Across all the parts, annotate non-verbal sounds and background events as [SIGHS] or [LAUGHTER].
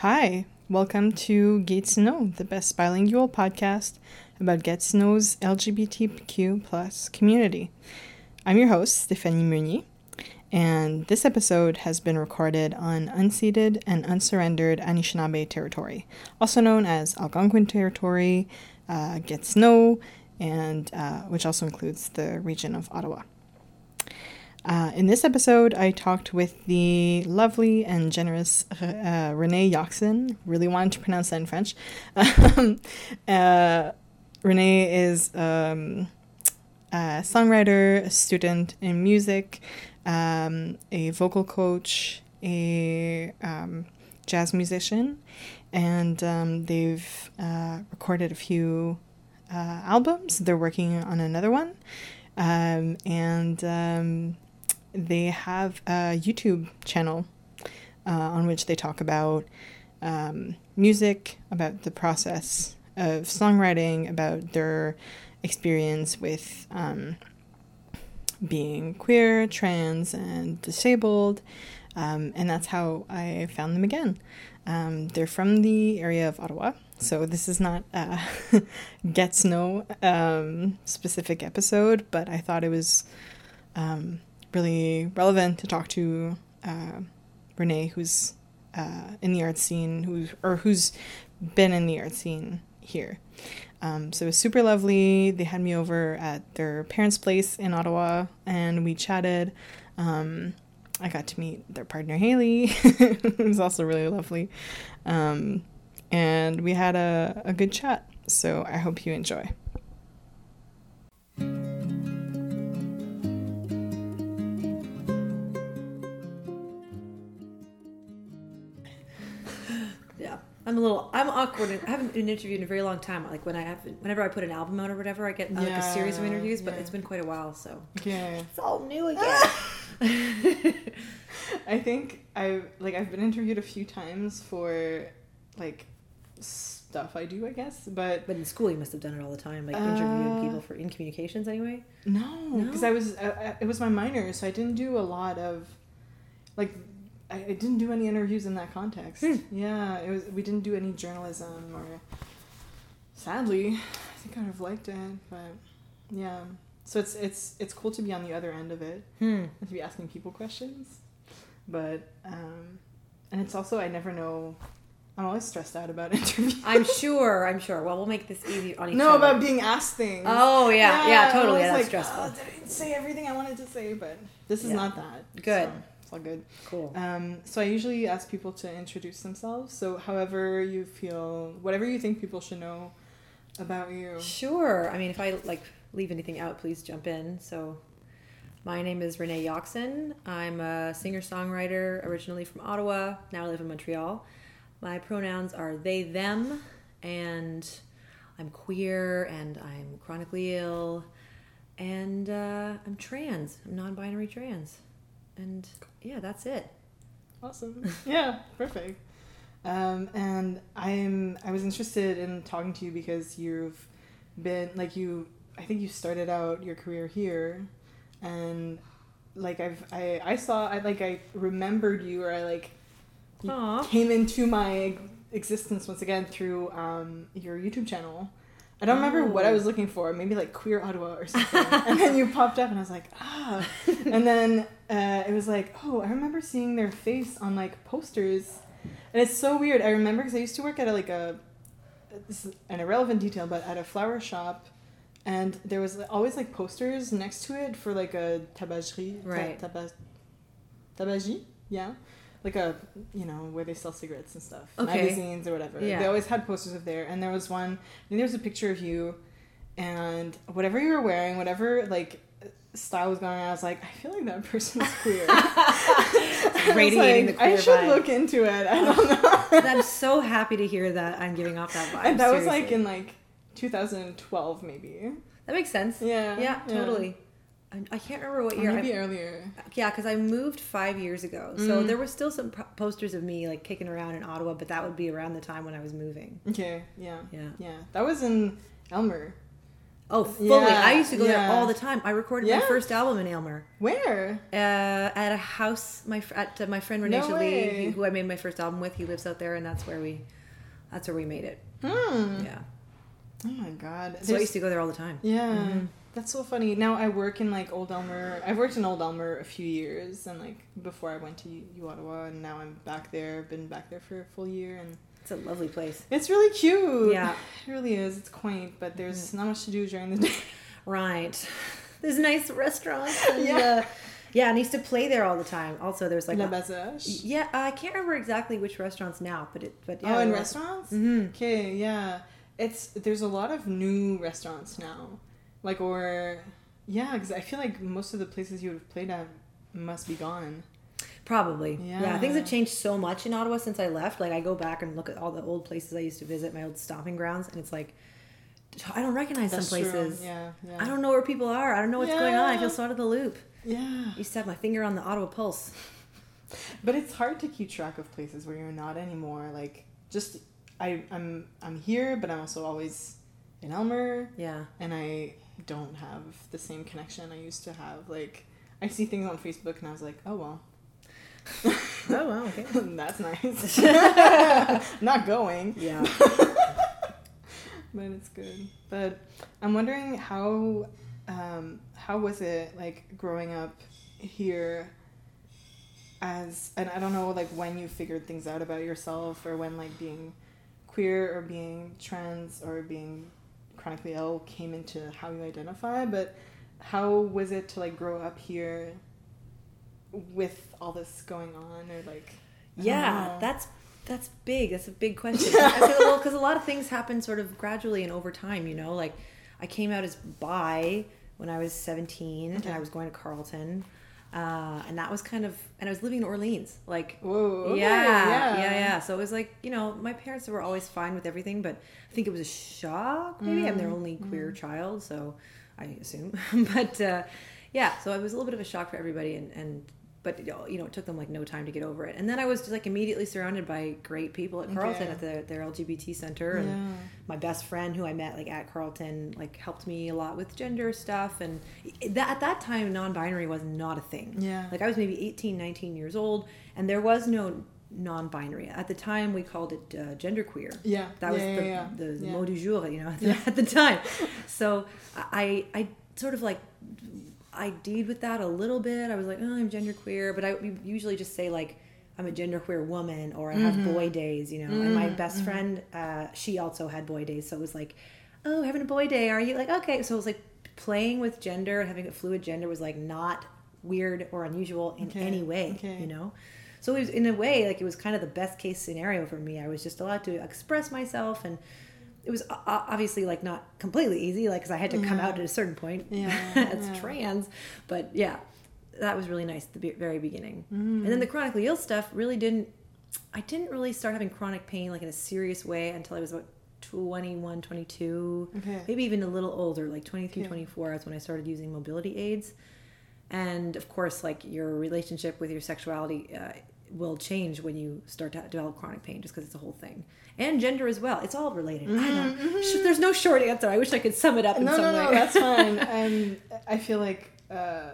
Hi, welcome to Get to Know, the best bilingual podcast about Gatineau's LGBTQ plus community. I'm your host, Stephanie Meunier, and this episode has been recorded on unceded and unsurrendered Anishinaabe territory, also known as Algonquin territory, uh, Gatineau, and uh, which also includes the region of Ottawa. Uh, in this episode, I talked with the lovely and generous uh, Renee Yoxon. Really wanted to pronounce that in French. [LAUGHS] Um, uh, Renee is um, a songwriter, a student in music, um, a vocal coach, a um, jazz musician, and um, they've uh, recorded a few uh, albums. They're working on another one. Um, and um, they have a YouTube channel uh, on which they talk about um, music, about the process of songwriting, about their experience with um, being queer, trans, and disabled. Um, and that's how I found them again. Um, they're from the area of Ottawa, so this is not a [LAUGHS] Gatineau um, specific episode, but I thought it was um, really relevant to talk to uh, Renee, who's uh, in the art scene, who's or who's been in the art scene here. Um, so it was super lovely. They had me over at their parents' place in Ottawa, and we chatted. Um, I got to meet their partner Haley, [LAUGHS] who was also really lovely, um, and we had a, a good chat. So I hope you enjoy. I'm a little. I'm awkward. I haven't been interviewed in a very long time. Like when I have, whenever I put an album out or whatever, I get uh, like a series of interviews. But yeah. it's been quite a while, so Yeah. it's all new [LAUGHS] again. I think I like I've been interviewed a few times for like stuff I do, I guess, but but in school, you must have done it all the time, like Uh, interviewing people for in communications anyway. no, because No? I was uh, uh, it was my minor, so I didn't do a lot of like I, I didn't do any interviews in that context. Hmm. Yeah, it was we didn't do any journalism or sadly, I think I'd have liked it, but yeah. So it's it's it's cool to be on the other end of it. Hmm. and to be asking people questions. But um and it's also I never know I'm always stressed out about [LAUGHS] interviews. I'm sure. I'm sure. Well, we'll make this easy on each no, other. about being asked things. Oh yeah, yeah, I'm totally. Yeah, that's like, stressful. "Oh, did I say everything I wanted to say? But this is Yeah. not that. Good. So all good. Cool. Um, so I usually ask people to introduce themselves. So however you feel, whatever you think people should know about you. Sure. I mean, if I like leave anything out, please jump in. So, my name is Renee Yoxon. I'm a singer songwriter originally from Ottawa. Now I live in Montreal. My pronouns are they, them, and I'm queer and I'm chronically ill, and uh, I'm trans. I'm non binary trans. And yeah, that's it. Awesome. yeah, perfect. Um, and I'm I was interested in talking to you because you've been like you I think you started out your career here and like I've I, I saw I like I remembered you or I like you came into my existence once again through um, your YouTube channel. I don't remember what I Oh. was looking for, maybe like Queer Ottawa or [LAUGHS] something. and then you popped up and I was like, ah. [LAUGHS] And then uh, it was like, oh, I remember seeing their face on like posters. And it's so weird. I remember because I used to work at a, like a, this is an irrelevant detail, but at a flower shop. And there was always like posters next to it for like a tabagerie. ta- Right. Tabas, tabagie? Yeah. Like a, you know, where they sell cigarettes and stuff. Okay. Magazines or whatever. Yeah. They always had posters of there. And there was one, I think there was a picture of you and whatever you were wearing, whatever like style was going on, I was like, I feel like that person's queer. [LAUGHS] [LAUGHS] Radiating the like, I should vibe. look into it. I don't [LAUGHS] know. And I'm so happy to hear that I'm giving off that vibe. and that was like in like 2012 maybe. That makes sense. Yeah. Yeah, totally. I, can't remember what Or year. maybe I, earlier. yeah, because I moved five years ago, so Mm. there were still some posters of me like kicking around in Ottawa, but that would be around the time when I was moving. Okay. Yeah. Yeah. Yeah. That was in Aylmer. Oh, fully! Yeah, I used to go yeah. there all the time. I recorded Yeah? my first album in Aylmer Where? uh, at a house. My at uh, my friend Renee No way. who I made my first album with. He lives out there, and that's where we, that's where we made it. Hmm. Yeah. Oh my god. So I used to go there all the time. Yeah, Mhm. That's so funny. Now I work in like Old Aylmer. I've worked in Old Aylmer a few years, and like before I went to U Ottawa, and now I'm back there. Been back there for a full year, and It's a lovely place. it's really cute. Yeah. it really is. It's quaint, but there's not much to do during the [LAUGHS] day. Right. There's nice restaurants. And, Yeah. uh, yeah, and I used to play there all the time. Also, there's like La Bazoche. yeah, I can't remember exactly which restaurants now, but it but yeah. oh, in restaurants. Mhm. Okay, yeah. It's there's a lot of new restaurants now, like or yeah, because I feel like most of the places you would have played at must be gone. Probably. Yeah. Yeah. Things have changed so much in Ottawa since I left. Like I go back and look at all the old places I used to visit, my old stomping grounds, and it's like I don't recognize That's some places. Yeah, yeah. I don't know where people are. I don't know what's going on. I feel so out of the loop. Yeah. I used to have my finger on the Ottawa pulse. But it's hard to keep track of places where you're not anymore. Like just I I'm I'm here, but I'm also always in Aylmer, Yeah. and I don't have the same connection I used to have. Like I see things on Facebook, and I was like, oh well. [LAUGHS] Oh wow, okay. [LAUGHS] That's nice. [LAUGHS] not going, Yeah. but it's good. But I'm wondering how um, how was it like growing up here as and I don't know like when you figured things out about yourself or when like being queer or being trans or being chronically ill came into how you identify, but how was it to like grow up here with all this going on or like I Yeah, that's that's big. That's a big question. [LAUGHS] I feel, well, because a lot of things happen sort of gradually and over time. You know, like I came out as bi when I was seventeen, Okay. and I was going to Carleton, uh, and that was kind of, and I was living in Orleans. Like, Whoa, okay, yeah, yeah. yeah, yeah. So it was like, you know, my parents were always fine with everything, but I think it was a shock. Maybe I'm their only queer child, so I assume. [LAUGHS] but uh, yeah, so it was a little bit of a shock for everybody, and and but you know, it took them like no time to get over it. And then I was just like immediately surrounded by great people at Carleton Okay. at the, their LGBT center, and Yeah. my best friend who I met like at Carleton like helped me a lot with gender stuff, and that at that time non-binary was not a thing. Yeah. Like I was maybe 18, 19 years old, and there was no non-binary. At the time, we called it uh, genderqueer. Yeah. That was yeah, the, yeah, the mot du jour, you know, [LAUGHS] at the, at the time. So I, I sort of like, I deed with that a little bit. I was like, oh, I'm genderqueer, but I usually just say like, I'm a genderqueer woman, or I have Mm-hmm. boy days, you know. And my best friend, uh, she also had boy days, so it was like, oh, having a boy day, are you like okay? So it was like playing with gender and having a fluid gender was like not weird or unusual in Okay, any way, okay. you know. So it was in a way like it was kind of the best case scenario for me. I was just allowed to express myself, and it was obviously like not completely easy, like because I had to come Yeah. out at a certain point Yeah, [LAUGHS] as yeah. trans. But yeah, that was really nice at the very beginning. Mm. And then the chronically ill stuff really didn't. I didn't really start having chronic pain like in a serious way until I was about 21, 22, Okay. maybe even a little older, like 23, Okay. 24. That's when I started using mobility aids. And of course, like your relationship with your sexuality uh, will change when you start to develop chronic pain, just because it's a whole thing, and gender as well. It's all related. I don't. sh- There's no short answer. I wish I could sum it up in Mm-hmm, no, some no, no, way. that's [LAUGHS] fine. And I feel like uh,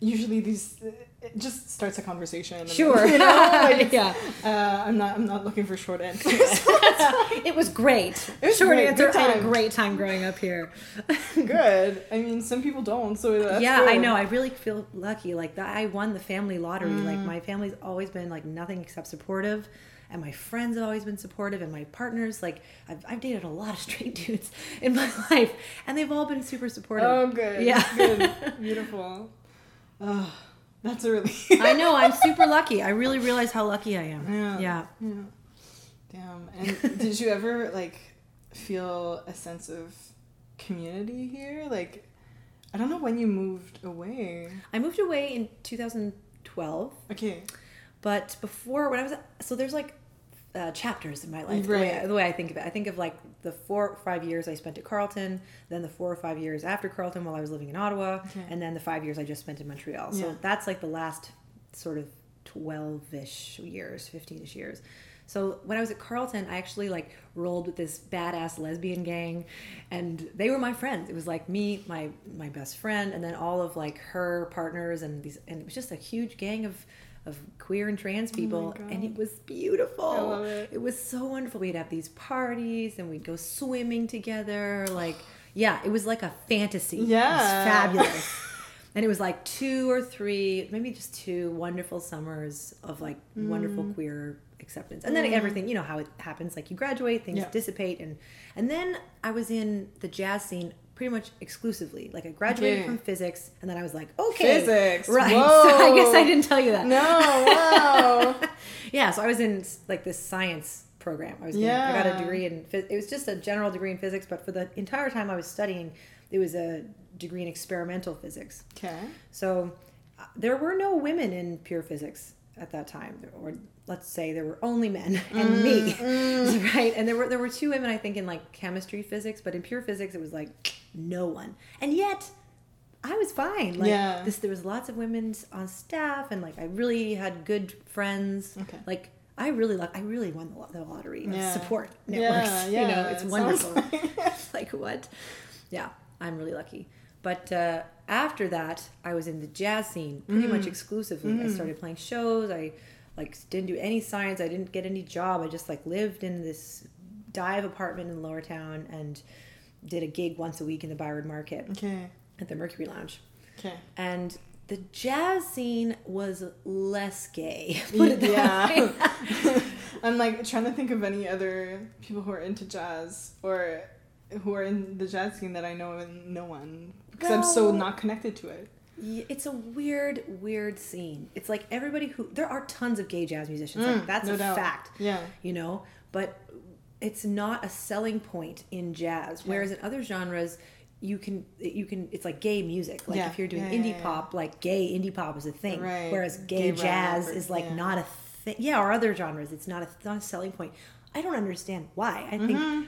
usually these it just starts a conversation. and- Sure. [LAUGHS] you know, like [LAUGHS] yeah. Uh, I'm not. I'm not looking for short answers. [LAUGHS] it was great. It was Short great. answer. I had a great time growing up here. good. I mean, some people don't. So that's yeah, I know. I really feel lucky. Like that, I won the family lottery. Like Mm. my family's always been like nothing except supportive, and my friends have always been supportive, and my partners. Like I've, I've dated a lot of straight dudes in my life, and they've all been super supportive. Oh, good. Yeah. Good. Beautiful. Oh, that's a relief. [LAUGHS] I know. I'm super lucky. I really realize how lucky I am. Yeah. yeah. Yeah. Damn. And did you ever like feel a sense of community here? Like, I don't know when you moved away. I moved away in 2012. Okay. But before, when I was so there's like uh, chapters in my life. The, way, Right. the way I think of it, I think of like the four or five years I spent at Carleton, then the four or five years after Carleton while I was living in Ottawa, Okay. and then the five years I just spent in Montreal. So that's like the last sort of twelve-ish years, fifteen-ish years. So when I was at Carleton, I actually like rolled with this badass lesbian gang, and they were my friends. It was like me, my my best friend, and then all of like her partners, and these, and it was just a huge gang of of queer and trans people, God. and it was beautiful. It. It was so wonderful. We'd have these parties, and we'd go swimming together. Like, [GASPS] yeah, it was like a fantasy. it was Yeah. fabulous. [LAUGHS] And it was like two or three, maybe just two wonderful summers of like wonderful Mm. queer acceptance. And then everything, you know how it happens. Like you graduate, things Yeah. dissipate, and and then I was in the jazz scene pretty much exclusively. Like I graduated Okay. from physics, and then I was like, okay, Physics. right? Whoa. [LAUGHS] So I guess I didn't tell you that. No, [LAUGHS] wow. Yeah, so I was in like this science program. I was getting, I got a degree in it was just a general degree in physics, but for the entire time I was studying, it was a degree in experimental physics. okay. So uh, there were no women in pure physics at that time, or let's say there were only men [LAUGHS] and me, right? And there were there were two women I think in like chemistry, physics, but in pure physics it was like no one. And yet I was fine. Like Yeah. this, there was lots of women on staff, and like I really had good friends. Okay. Like I really, lo- I really won the, the lottery of Yeah. support Yeah, networks. [LAUGHS] you know, yeah, it's it wonderful. [LAUGHS] like- [LAUGHS] like what? Yeah, I'm really lucky. But uh, after that, I was in the jazz scene pretty Mm. much exclusively. I started playing shows. I like didn't do any science. I didn't get any job. I just like lived in this dive apartment in Lower Town and did a gig once a week in the Byward Market Okay. at the Mercury Lounge. Okay. And the jazz scene was less gay. [LAUGHS] Put it that Yeah. [LAUGHS] I'm like trying to think of any other people who are into jazz or who are in the jazz scene that I know and no one because I'm so not connected to it. It's a weird, weird scene. It's like everybody who there are tons of gay jazz musicians. Mm, like that's no a doubt. fact. Yeah. You know, but it's not a selling point in jazz. Whereas in other genres, you can you can it's like gay music. Like Yeah, if you're doing yeah, indie yeah. pop, like gay indie pop is a thing. Right. Whereas gay, Gay jazz is like not a thing. Yeah, or other genres, it's not a not a selling point. I don't understand why. I think Mm-hmm.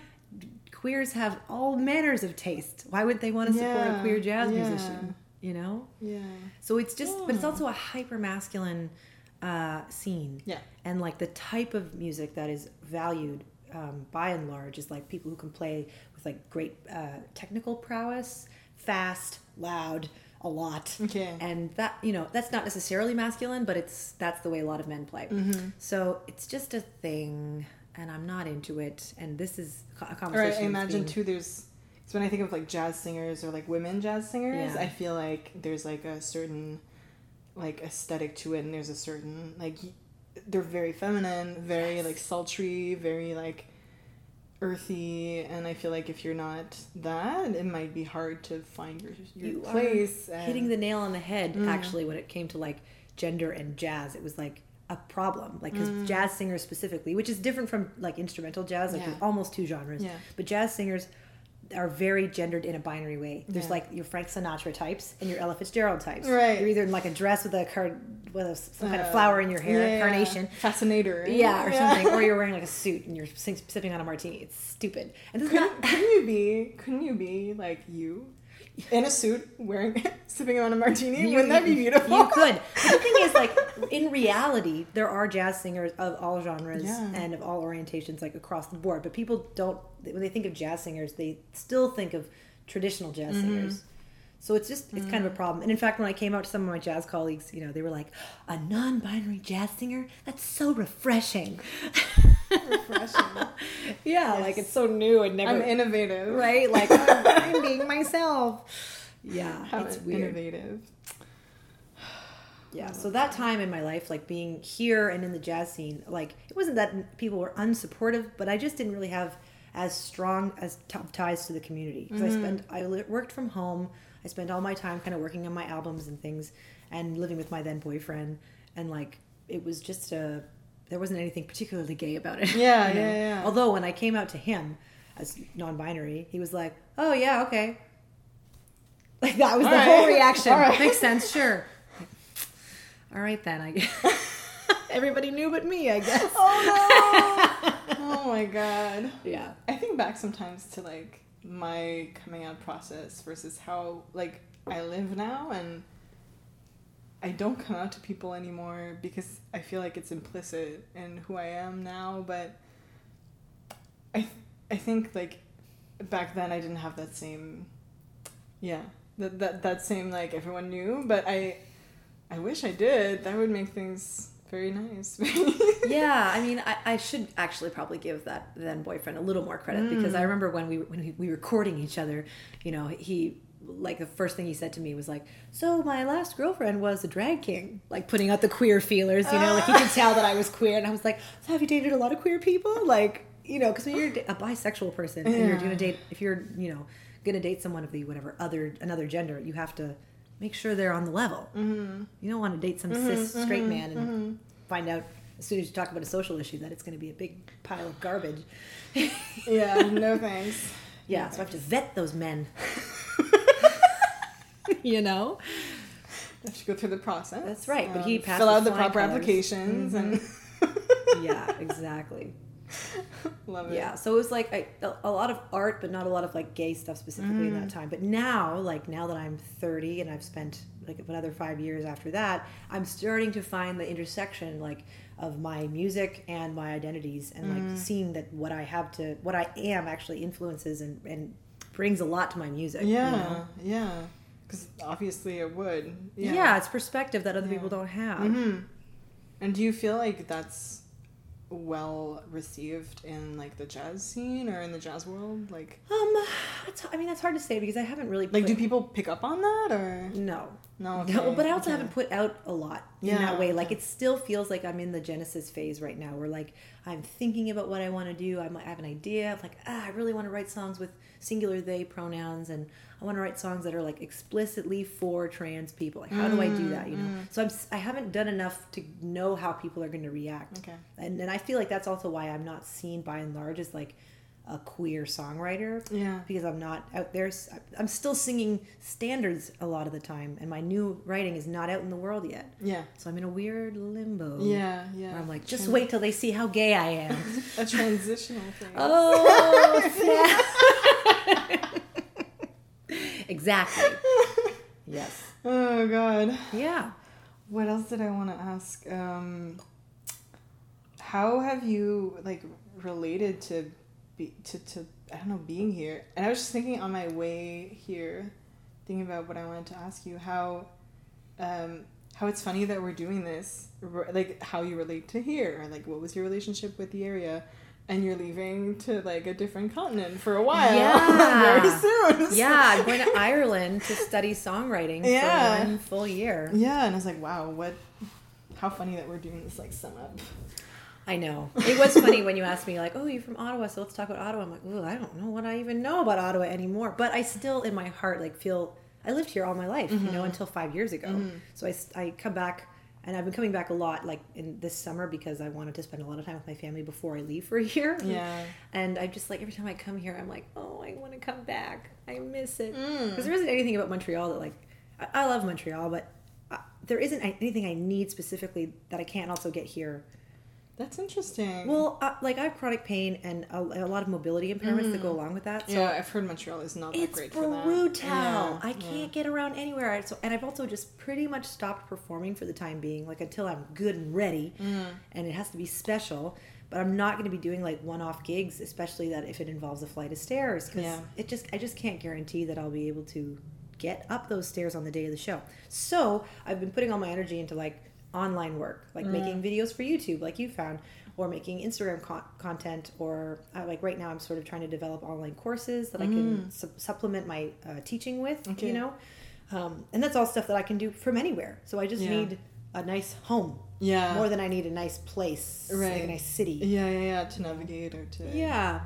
queers have all manners of taste. Why would they want to support a queer jazz musician? You know? Yeah. So it's just, but it's also a hyper masculine uh, scene. Yeah. And like the type of music that is valued um, by and large is like people who can play with like great uh, technical prowess, fast, loud, a lot. Okay. And that, you know, that's not necessarily masculine, but it's, that's the way a lot of men play. Mm-hmm. So it's just a thing and I'm not into it. And this is a All right. conversation. I imagine being- too. There's so when I think of like jazz singers or like women jazz singers, Yeah. I feel like there's like a certain like aesthetic to it, and there's a certain like they're very feminine, very Yes. like sultry, very like earthy, and I feel like if you're not that, it might be hard to find your your You place. and- hitting the nail on the head Mm. actually when it came to like gender and jazz it was like a problem like because jazz singers specifically which is different from like instrumental jazz like Mm. Yeah. almost two genres Yeah. but jazz singers are very gendered in a binary way there's Yeah. like your frank sinatra types and your ella fitzgerald types Right. you're either in like a dress with a card with a, some kind of Uh, flower in your hair yeah, yeah. carnation fascinator, yeah, or something, or you're wearing like a [LAUGHS] suit and you're sipping on a martini. It's stupid. And this is not. Couldn't, couldn't you be? Couldn't you be like you, in a suit, wearing, [LAUGHS] sipping on a martini? You- Wouldn't that be beautiful? You could. [LAUGHS] But the thing is, like, in reality, there are jazz singers of all genres Yeah. and of all orientations, like across the board. But people don't, when they think of jazz singers, they still think of traditional jazz Mm-hmm. singers. So it's just, it's kind of a mm. problem. And in fact, when I came out to some of my jazz colleagues, you know, they were like, a non binary jazz singer? That's so refreshing. Refreshing. [LAUGHS] yeah, Yes. like it's so new and never. I'm innovative. right? Like, [LAUGHS] I'm, I'm being myself. Yeah, How it's weird. innovative. Yeah, oh, so that time in my life, like being here and in the jazz scene, like it wasn't that people were unsupportive, but I just didn't really have as strong as t- ties to the community because I mm-hmm. spent I worked from home. I spent all my time kind of working on my albums and things, and living with my then boyfriend, and like it was just a there wasn't anything particularly gay about it. [LAUGHS] Yeah, you know? yeah, yeah. Although when I came out to him as non-binary, he was like, "Oh yeah, okay." [LAUGHS] Like that was All the right. whole reaction. All right. Makes sense, [LAUGHS] sure. All right then. I guess everybody knew but me. I guess. Oh no! oh my god. Yeah. I think back sometimes to like my coming out process versus how like I live now and I don't come out to people anymore because I feel like it's implicit in who I am now. But I, th- I think like back then I didn't have that same, yeah, that that that same like everyone knew. But I, I wish I did. That would make things very nice. yeah, [LAUGHS] I mean, I, I should actually probably give that then boyfriend a little more credit because I mm. remember when we when we, we were courting each other, you know, he like the first thing he said to me was like, "So my last girlfriend was a drag king," like putting out the queer feelers, you know, like he could tell that I was queer, and I was like, "So have you dated a lot of queer people?" Like, you know, because when you're a bisexual person and you're gonna date, if you're you know gonna date someone of the whatever other another gender, you have to make sure they're on the level. Mm-hmm. You don't want to date some mm-hmm, cis straight mm-hmm, man and mm-hmm. find out as soon as you talk about a social issue that it's going to be a big pile of garbage. [LAUGHS] yeah, no thanks. [LAUGHS] Yeah, no so I have to vet those men. [LAUGHS] you know? You have to go through the process. That's right. But he um, fill out the proper colors. applications mm-hmm. and yeah, exactly. [LAUGHS] Love it. Yeah, so it was like I, a lot of art, but not a lot of like gay stuff specifically mm. in that mm. time. But now, like now that I'm 30 and I've spent like another five years after that, I'm starting to find the intersection like of my music and my identities, and like mm. seeing that what I have to, what I am actually influences and and brings a lot to my music. Yeah, you know? yeah, because obviously it would. Yeah. yeah. it's perspective that other yeah. people don't have. Mm-hmm. And do you feel like that's well received in like the jazz scene or in the jazz world like um i mean that's hard to say because i haven't really put... like do people pick up on that or no no okay. no but i also okay. haven't put out a lot yeah. in that way like it still feels like i'm in the genesis phase right now where like i'm thinking about what i want to do i might have an idea of like ah i really want to write songs with singular they pronouns and I want to write songs that are like explicitly for trans people. Like, how mm, do I do that? You know, mm. so I'm I haven't done enough to know how people are going to react. Okay, and and I feel like that's also why I'm not seen by and large as like a queer songwriter. Yeah, because I'm not out there. I'm still singing standards a lot of the time, and my new writing is not out in the world yet. Yeah, so I'm in a weird limbo. Yeah, yeah. I'm like, just Trans- wait till they see how gay I am. [LAUGHS] a transitional thing. Oh, [LAUGHS] [LAUGHS] exactly. yes. Oh God. Yeah. What else did I want to ask? Um, how have you like related to be to to I don't know being here? And I was just thinking on my way here, thinking about what I wanted to ask you. How, um, how it's funny that we're doing this. Like how you relate to here. Or like what was your relationship with the area? and you're leaving to like a different continent for a while. [LAUGHS] Yeah. very soon. [LAUGHS] Yeah, I'm going to Ireland to study songwriting yeah. for one full year. Yeah, and I was like, wow, what how funny that we're doing this like sum up. I know. It was funny when you asked me like, "Oh, you're from Ottawa, so let's talk about Ottawa." I'm like, "Oh, I don't know what I even know about Ottawa anymore." But I still in my heart like feel I lived here all my life, mm-hmm. you know, mm-hmm. until 5 years ago. Mm-hmm. So I I come back and I've been coming back a lot, like in this summer, because I wanted to spend a lot of time with my family before I leave for [LAUGHS] a year. Yeah. And I just like every time I come here, I'm like, oh, I want to come back. I miss it because mm. there isn't anything about Montreal that like I, I love Montreal, but uh, there isn't anything I need specifically that I can't also get here that's interesting. Well, uh, like I have chronic pain and a, a lot of mobility impairments mm. that go mm. along with that. So yeah, I've heard Montreal is not that great for that. It's brutal. I can't yeah. get around anywhere. So, and I've also just pretty much stopped performing for the time being, like until I'm good and ready, mm. and it has to be special. But I'm not going to be doing like one-off gigs, especially that if it involves a flight of stairs, because yeah. it just I just can't guarantee that I'll be able to get up those stairs on the day of the show. So I've been putting all my energy into like online work, like mm. making videos for YouTube, like you found, or making Instagram co- content, or uh, like right now, I'm sort of trying to develop online courses that mm. I can mm. su- supplement my uh, teaching with, okay. you know, um, and that's all stuff that I can do from anywhere. So I just yeah. need a nice home. Yeah. More than I need a nice place, right? Like a nice city. Yeah, yeah, yeah. To navigate or to yeah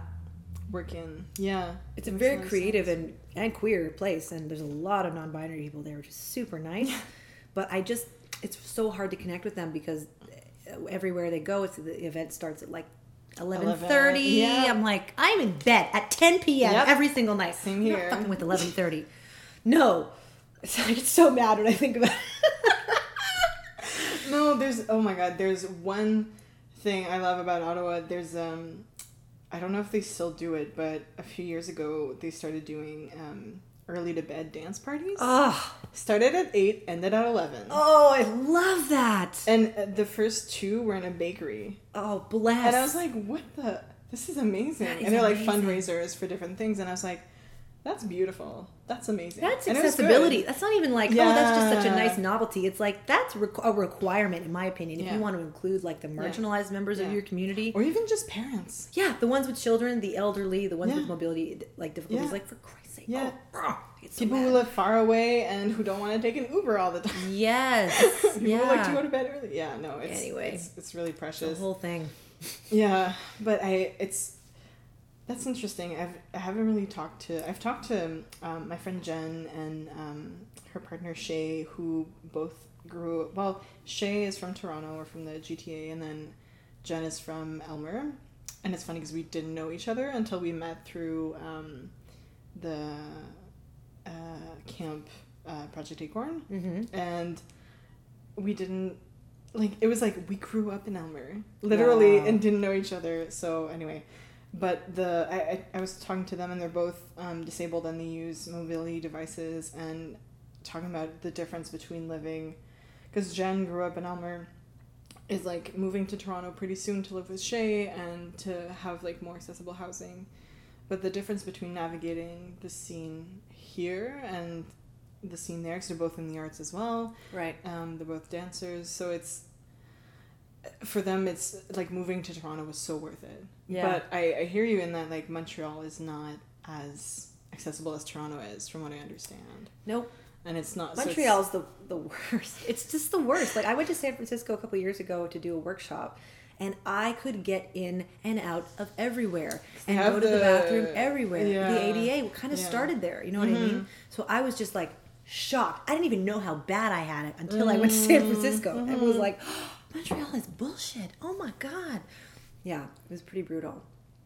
work in. Yeah. It's a very creative and and queer place, and there's a lot of non-binary people there, which is super nice. [LAUGHS] but I just it's so hard to connect with them because everywhere they go, it's the event starts at like eleven thirty. Yeah. I'm like, I'm in bed at ten p.m. Yep. every single night. Same here. I'm not fucking with eleven thirty. no, [LAUGHS] I get so mad when I think about. it. [LAUGHS] no, there's oh my god, there's one thing I love about Ottawa. There's um, I don't know if they still do it, but a few years ago they started doing um early to bed dance parties. Oh, Started at eight, ended at eleven. oh, I love that. And uh, the first two were in a bakery. Oh, bless. And I was like, what the? This is amazing. Is and they're like amazing. fundraisers for different things. And I was like, that's beautiful. That's amazing. That's And it was good. accessibility. That's not even like, oh, that's just such a nice novelty. It's like that's requ- a requirement, in my opinion. If Yeah. you want to include like the marginalized members of your community, Or even just parents. yeah, the ones with children, the elderly, the ones Yeah. with mobility like difficulties. Yeah. Like for Christ's sake, Yeah. oh, so People who live far away and who don't want to take an Uber all the time. Yes, [LAUGHS] People yeah. like to go to bed early. Yeah, no, it's Anyway. it's, it's really the precious. whole thing. Yeah, but I it's that's interesting. I've I haven't really talked to I've talked to um, my friend Jen and um, her partner Shay, who both grew well. Shay is from Toronto or from the GTA, and then Jen is from Aylmer. And it's funny because we didn't know each other until we met through um, the uh, camp uh, Project Acorn Mm-hmm. and we didn't like it was like we grew up in Aylmer literally Wow. and didn't know each other so anyway but the I, I, I was talking to them and they're both um, disabled and they use mobility devices and talking about the difference between living because Jen grew up in Aylmer is like moving to Toronto pretty soon to live with Shay and to have like more accessible housing but the difference between navigating the scene here and the scene there because they're both in the arts as well Right. um, they're both dancers, so it's for them. It's like moving to Toronto was so worth it. Yeah. But I, I hear you in that like Montreal is not as accessible as Toronto is, from what I understand, Nope. and it's not. so it's- Montreal's the the [LAUGHS] worst. It's just the worst. Like I went to San Francisco a couple years ago to do a workshop, and I could get in and out of everywhere and Have go to the, the- bathroom everywhere. yeah. The ADA kind of Yeah. started there. You know what I mean? Mm-hmm. So I was just like shocked. I didn't even know how bad I had it until I went to San mm-hmm. Francisco and was mm-hmm. like, oh, Montreal is bullshit. Oh my god. Yeah, it was pretty brutal.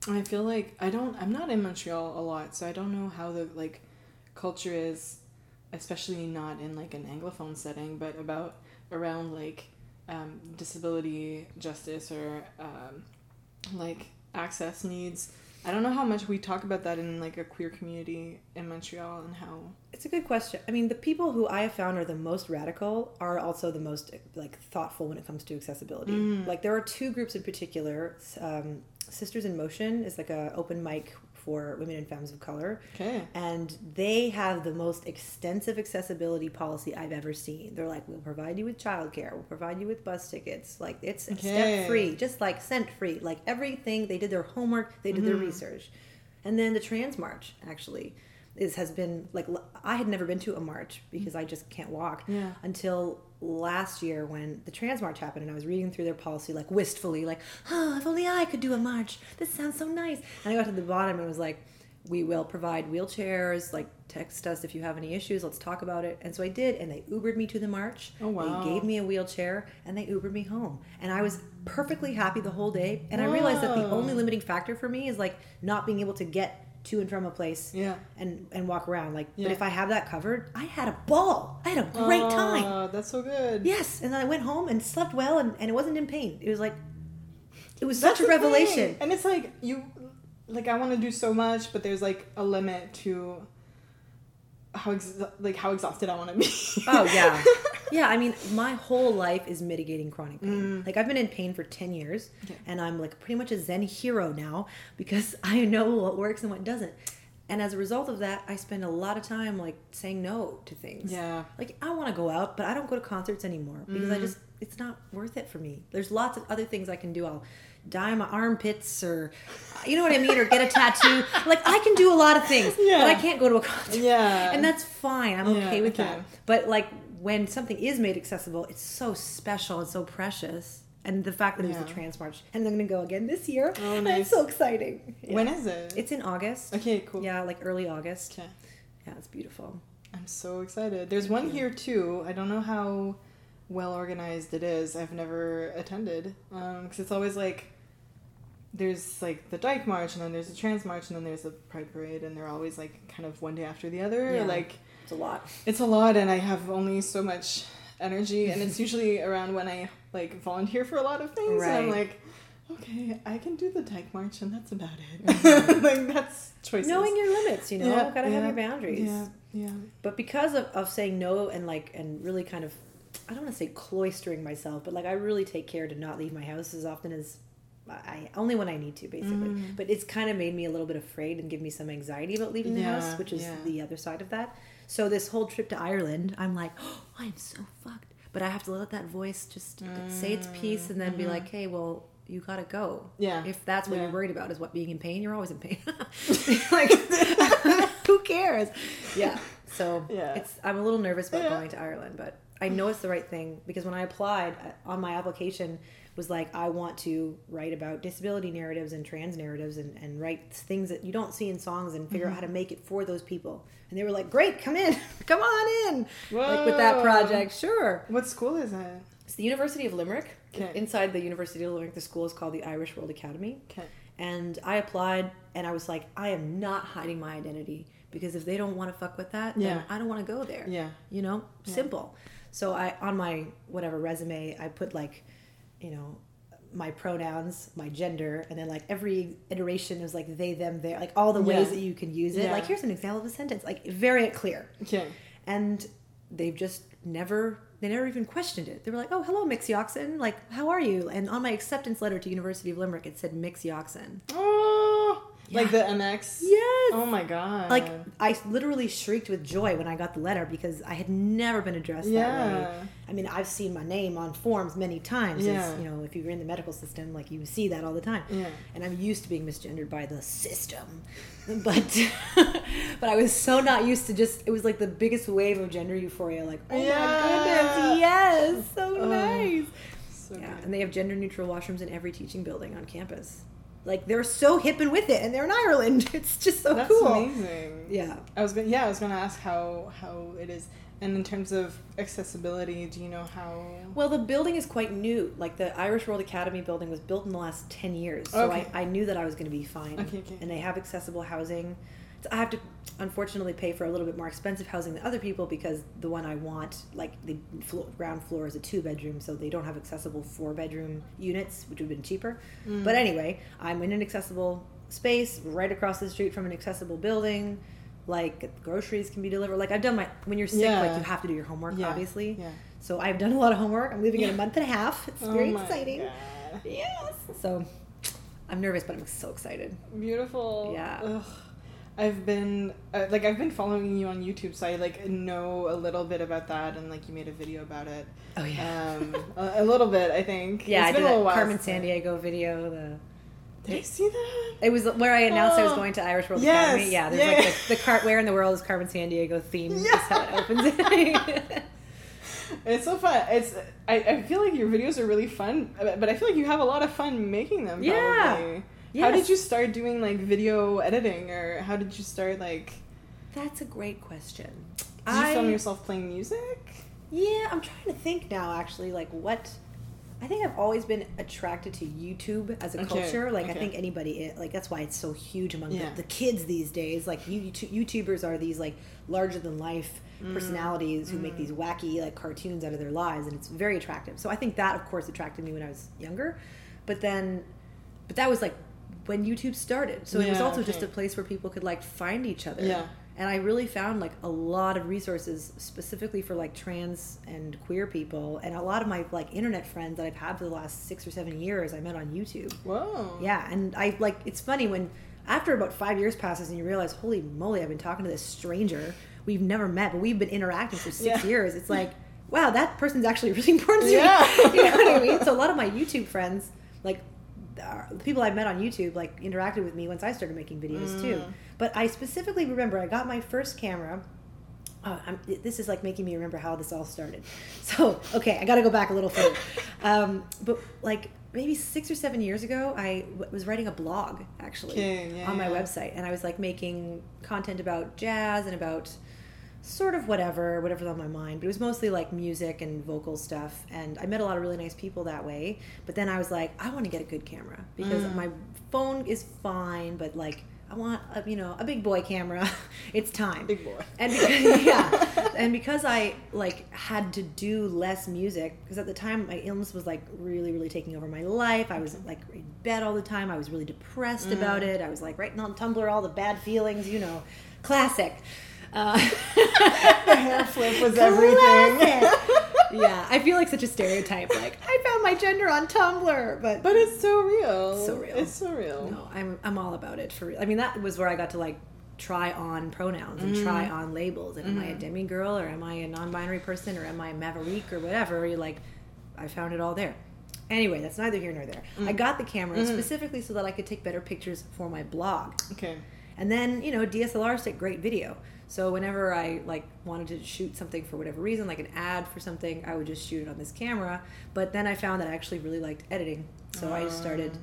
I feel like I don't. I'm not in Montreal a lot, so I don't know how the like culture is, especially not in like an anglophone setting, but about around like um, disability justice or um, like access needs. I don't know how much we talk about that in like a queer community in Montreal and how. It's a good question. I mean, the people who I have found are the most radical are also the most like thoughtful when it comes to accessibility. Like there are two groups in particular. Um, Sisters in Motion is like a open mic for women and femmes of color, Okay. and they have the most extensive accessibility policy I've ever seen. They're like, we'll provide you with childcare, we'll provide you with bus tickets, like it's Okay. step free, just like cent free, like everything. They did their homework, they did their mm-hmm. research, and then the Trans March actually is has been like I had never been to a march because mm. I just can't walk Yeah. until last year when the Trans March happened and I was reading through their policy like wistfully like oh if only I could do a march. This sounds so nice. And I got to the bottom and it was like we will provide wheelchairs like text us if you have any issues. Let's talk about it. And so I did and they Ubered me to the march. Oh, wow. they gave me a wheelchair and they Ubered me home. And I was perfectly happy the whole day. And I realized that the only limiting factor for me is like not being able to get to and from a place Yeah. and and walk around like Yeah. but if i have that covered i had a ball i had a great ah, time Oh, that's so good. yes and then i went home and slept well and, and it wasn't in pain it was like it was That's such a the thing. revelation And it's like you, like I want to do so much, but there's like a limit to how ex- like how exhausted I want to be. oh yeah [LAUGHS] yeah i mean my whole life is mitigating chronic pain like i've been in pain for 10 years Mm. Okay. and i'm like pretty much a zen hero now because [LAUGHS] i know what works and what doesn't and as a result of that i spend a lot of time like saying no to things Yeah. like i want to go out but i don't go to concerts anymore because Mm. i just it's not worth it for me there's lots of other things i can do i'll dye my armpits or you know what i mean or get a tattoo like i can do a lot of things Yeah. but i can't go to a concert Yeah. and that's fine i'm Yeah, okay with okay. that but like when something is made accessible it's so special and so precious and the fact that it was Yeah. the trans march and i'm gonna go again this year Oh, nice. it's so exciting Yeah. When is it? it's in august okay, cool. yeah like early august Okay. yeah it's beautiful I'm so excited. There's one here too. I don't know how well organized it is. I've never attended um, because it's always like there's like the Dyke March and then there's the Trans March and then there's the Pride Parade and they're always like kind of one day after the other. Yeah. Like it's a lot it's a lot and I have only so much energy and it's [LAUGHS] usually around when I like volunteer for a lot of things and I'm like Okay, I can do the Dyke March, and that's about it. Mm-hmm. [LAUGHS] like that's choices. Knowing your limits, you know, Yeah, gotta have your boundaries. Yeah, yeah. But because of, of saying no and like and really kind of I don't want to say cloistering myself, but like I really take care to not leave my house as often as I only when I need to, basically. Mm. But it's kind of made me a little bit afraid and give me some anxiety about leaving the Yeah, house, which is yeah. the other side of that. So this whole trip to Ireland, I'm like, [GASPS] oh, I'm so fucked. But I have to let that voice just say its piece and then be like, hey, well, you gotta go. Mm, mm-hmm. Yeah. If that's what Yeah. you're worried about is what being in pain, you're always in pain. [LAUGHS] [LAUGHS] like, [LAUGHS] who cares? Yeah. So Yeah. it's I'm a little nervous about going to Ireland, but I know it's the right thing because when I applied uh, on my application was like I want to write about disability narratives and trans narratives and, and write things that you don't see in songs and figure out mm-hmm. how to make it for those people. And they were like, "Great, come in, [LAUGHS] come on in." Like with that project, sure. What school is it? It's the University of Limerick. Okay. Inside the University of Limerick, the school is called the Irish World Academy. Okay. And I applied, and I was like, I am not hiding my identity because if they don't want to fuck with that, Yeah. then I don't want to go there. Yeah. You know, simple. So I on my whatever resume, I put like, you know, my pronouns, my gender, and then like every iteration is like they, them, their, like all the ways Yeah. that you can use it. Yeah. Like here's an example of a sentence, like very clear Okay. and they've just never they never even questioned it they were like oh hello mix yoxon like how are you and on my acceptance letter to university of limerick it said mix yoxon oh. Like the MX. yes Oh my god. like i literally shrieked with joy when i got the letter because i had never been addressed that way Yeah. i mean i've seen my name on forms many times Yeah. as, you know if you're in the medical system like you see that all the time Yeah. and i'm used to being misgendered by the system [LAUGHS] but [LAUGHS] but i was so not used to just it was like the biggest wave of gender euphoria like oh Yeah. my goodness yes so Oh, nice So yeah good. and they have gender neutral washrooms in every teaching building on campus like they're so hip and with it and they're in ireland [LAUGHS] it's just so That's cool amazing. yeah I was gonna, yeah, I was gonna ask how how it is, and in terms of accessibility, do you know how? Well, the building is quite new. Like the Irish World Academy building was built in the last 10 years. So Okay. I, I knew that I was going to be fine. Okay, okay. And they have accessible housing. I have to, unfortunately, pay for a little bit more expensive housing than other people because the one I want, like the flo- ground floor is a two bedroom, so they don't have accessible four bedroom units, which would have been cheaper. Mm. But anyway, I'm in an accessible space right across the street from an accessible building. Like groceries can be delivered. Like I've done my when you're sick, Yeah. like you have to do your homework, Yeah, obviously. yeah. So I've done a lot of homework. I'm leaving in a month and a half. It's very oh my exciting. God. Yes. So I'm nervous, but I'm so excited. Beautiful. Yeah. Ugh. I've been uh, like I've been following you on YouTube, so I like know a little bit about that, and like you made a video about it. Oh yeah. Um, a, a little bit, I think. yeah, It's I been did a little while Carmen Sandiego video. The Did I see that? it was where I announced I was Oh. going to Irish World Yes, Academy. Yeah, there's yeah. like the, the cart where in the world is Carmen Sandiego theme. Is Yeah. how it opens. [LAUGHS] It's so fun. It's I, I feel like your videos are really fun, but but I feel like you have a lot of fun making them. Yeah. Probably. How did you start doing like video editing, or how did you start like? That's a great question. Did you film yourself playing music? Yeah, I'm trying to think now. Actually, like what? I think I've always been attracted to YouTube as a Okay, culture. Like I think anybody, like that's why it's so huge among Yeah. the, the kids these days. Like you, YouTubers are these like larger than life Mm. personalities who make these wacky like cartoons out of their lives, and it's very attractive. So I think that, of course, attracted me when I was younger. But then, but that was like when YouTube started. So it was Yeah, also just a place where people could like find each other Yeah. and I really found like a lot of resources specifically for like trans and queer people, and a lot of my like internet friends that I've had for the last six or seven years I met on YouTube. Whoa. Yeah, and I like it's funny when after about five years passes and you realize, holy moly, I've been talking to this stranger we've never met, but we've been interacting for six Yeah. years. It's like, wow, that person's actually [LAUGHS] really important to Yeah. me. [LAUGHS] you know what I mean? So a lot of my YouTube friends, like uh, the people I've met on YouTube, like interacted with me once I started making videos too. Mm. But I specifically remember I got my first camera. Oh, I'm, this is like making me remember how this all started. [LAUGHS] So, okay, I got to go back a little further. [LAUGHS] Um, but like maybe six or seven years ago, I w- was writing a blog actually yeah, on my yeah. website, and I was like making content about jazz and about sort of whatever, whatever's on my mind. But it was mostly like music and vocal stuff. And I met a lot of really nice people that way. But then I was like, I want to get a good camera because Mm. my phone is fine, but like I want a, you know a big boy camera. [LAUGHS] it's time. Big boy. And because, [LAUGHS] yeah, [LAUGHS] and because I like had to do less music because at the time my illness was like really really taking over my life. I was like in bed all the time. I was really depressed about Mm. it. I was like writing on Tumblr all the bad feelings, you know, classic. Uh, [LAUGHS] the hair flip was everything. [LAUGHS] Yeah, I feel like such a stereotype. Like I found my gender on Tumblr, but But it's so real. So real. It's so real. no, I'm I'm all about it for real. I mean, that was where I got to like try on pronouns and try Mm-hmm. on labels. And am I a demi girl or am I a non-binary person or am I a maverick or whatever? You're like, I found it all there. Anyway, that's neither here nor there. I Mm. got the camera Mm-hmm. specifically so that I could take better pictures for my blog. Okay. And then, you know, DSLRs take great video. So whenever I like wanted to shoot something for whatever reason, like an ad for something, I would just shoot it on this camera. But then I found that I actually really liked editing. So I started, Ah.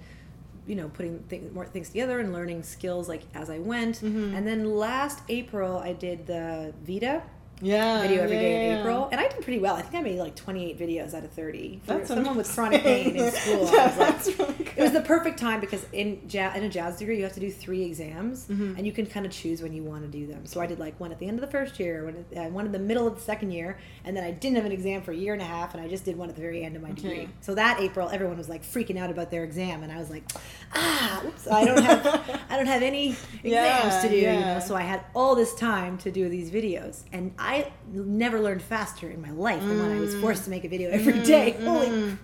you know, putting th- more things together and learning skills like as I went. Mm-hmm. And then last April, I did the VEDA Yeah. video every yeah, day in yeah. April, and I did pretty well. I think I made like 28 videos out of 30. For That's someone with chronic pain in [LAUGHS] school. I yeah, was like, really it was the perfect time because in jazz, in a jazz degree you have to do three exams Mm-hmm. and you can kind of choose when you want to do them so i did like one at the end of the first year one at, uh, one in the middle of the second year and then i didn't have an exam for a year and a half and i just did one at the very end of my Okay. degree so that april everyone was like freaking out about their exam and i was like ah oops, i don't have [LAUGHS] i don't have any exams Yeah, to do you know so i had all this time to do these videos and i never learned faster in my life than when i was forced to make a video every day holy mm.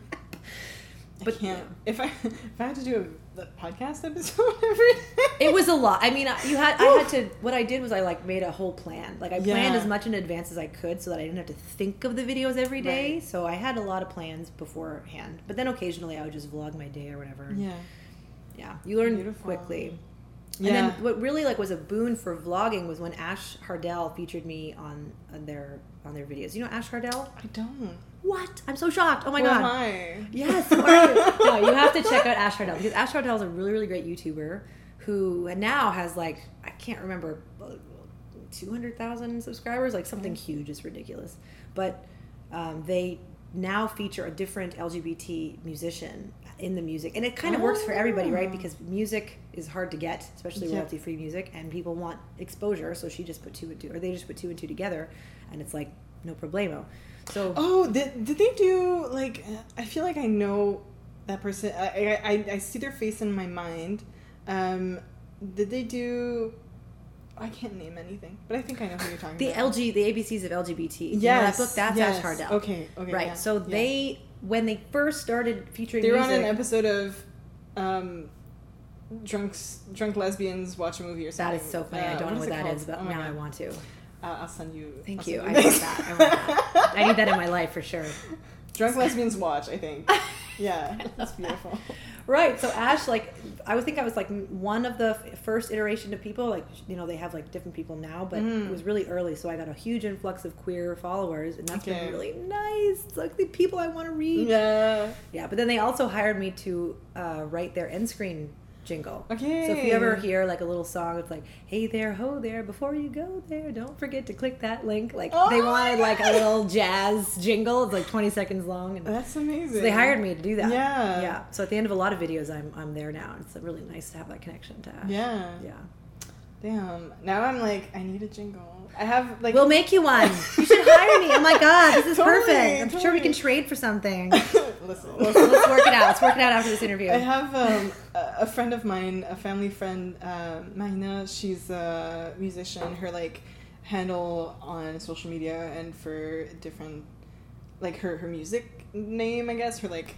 But, I can't. yeah. If I if I had to do a the podcast episode [LAUGHS] every day, It was a lot. I mean, I- you had. I had to. What I did was I like made a whole plan. Like I planned as much in advance as I could, so that I didn't have to think of the videos every day. Right. So I had a lot of plans beforehand. But then occasionally I would just vlog my day or whatever. yeah, Yeah, you learn Beautiful. quickly. Yeah. And then what really like was a boon for vlogging was when Ash Hardell featured me on, on their on their videos. You know Ash Hardell? I don't. What? I'm so shocked. Oh my Who god. am I? Yes, you? [LAUGHS] no, you have to check out Ash Hardell because Ash Hardell is a really, really great YouTuber who now has like I can't remember two hundred thousand subscribers, like something huge. It's ridiculous, but um, they now feature a different LGBT musician in the music, and it kind of works for everybody, right? Oh. Because music is hard to get, especially Yep. royalty-free music, and people want exposure. So she just put two and two, or they just put two and two together, and it's like no problemo. So Oh, did, did they do like? I feel like I know that person. I I, I, see their face in my mind. Um, did they do? I can't name anything, but I think I know who you're talking the about. The LG, the ABCs of LGBT. You know Yes, that book. That's yes. Ash Hardell. Okay, okay, right. yeah, so yeah. they, when they first started featuring They were on an episode of, um, drunks drunk lesbians watch a movie or something. is so funny. I Uh, don't know what that called? is, but Oh now I want to. Uh, I'll send you. Thank I'll you. I want that. I want that. I need that in my life for sure. [LAUGHS] Drunk [LAUGHS] lesbians watch. I think. [LAUGHS] Yeah, that's beautiful. Right. So Ash, like, I would think I was like one of the f- first iteration of people. Like, you know, they have like different people now, but Mm. it was really early, so I got a huge influx of queer followers, and that's Okay. been really nice. It's like the people I want to reach. Yeah. Yeah, but then they also hired me to uh, write their end screen jingle. Okay. So if you ever hear like a little song, it's like, "Hey there, ho there, before you go there, don't forget to click that link." Like Oh they wanted like a little jazz jingle. It's like twenty seconds long, and That's amazing. so they hired me to do that. Yeah. yeah. So at the end of a lot of videos, I'm I'm there now. It's really nice to have that connection to Ash. Yeah. yeah. Damn. Now I'm like, I need a jingle. I have like. We'll make you one. You should hire me. Oh my god, this is [LAUGHS] Totally, perfect. I'm sure we can trade for something. [LAUGHS] Listen. let's, let's work it out. Let's work it out after this interview. I have um, a friend of mine, a family friend, um, Marina. She's a musician. Her like handle on social media and for different, like her her music name, I guess. Her like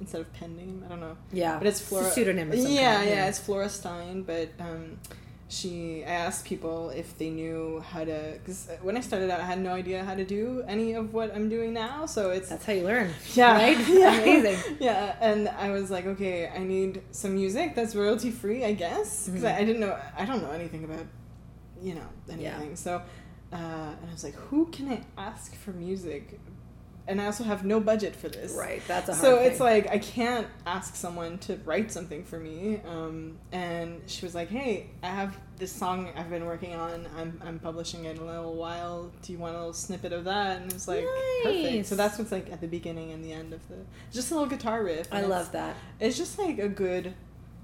instead of pen name, I don't know. yeah, But it's Flora. pseudonym. Of some yeah, kind, yeah, it's Flora Stein. But um, she, I asked people if they knew how to, because when I started out, I had no idea how to do any of what I'm doing now. So it's That's how you learn. yeah, Right? [LAUGHS] yeah. Amazing. Yeah, and I was like, okay, I need some music that's royalty free, I guess, because Mhm. I, I didn't know, I don't know anything about, you know, Yeah. anything. So, uh, and I was like, who can I ask for music? And I also have no budget for this. Right. That's a hard So thing. it's like I can't ask someone to write something for me. Um, and she was like, "Hey, I have this song I've been working on. I'm I'm publishing it in a little while. Do you want a little snippet of that?" And it's was like perfect. So that's what's like at the beginning and the end of the just a little guitar riff. I love that. It's just like a good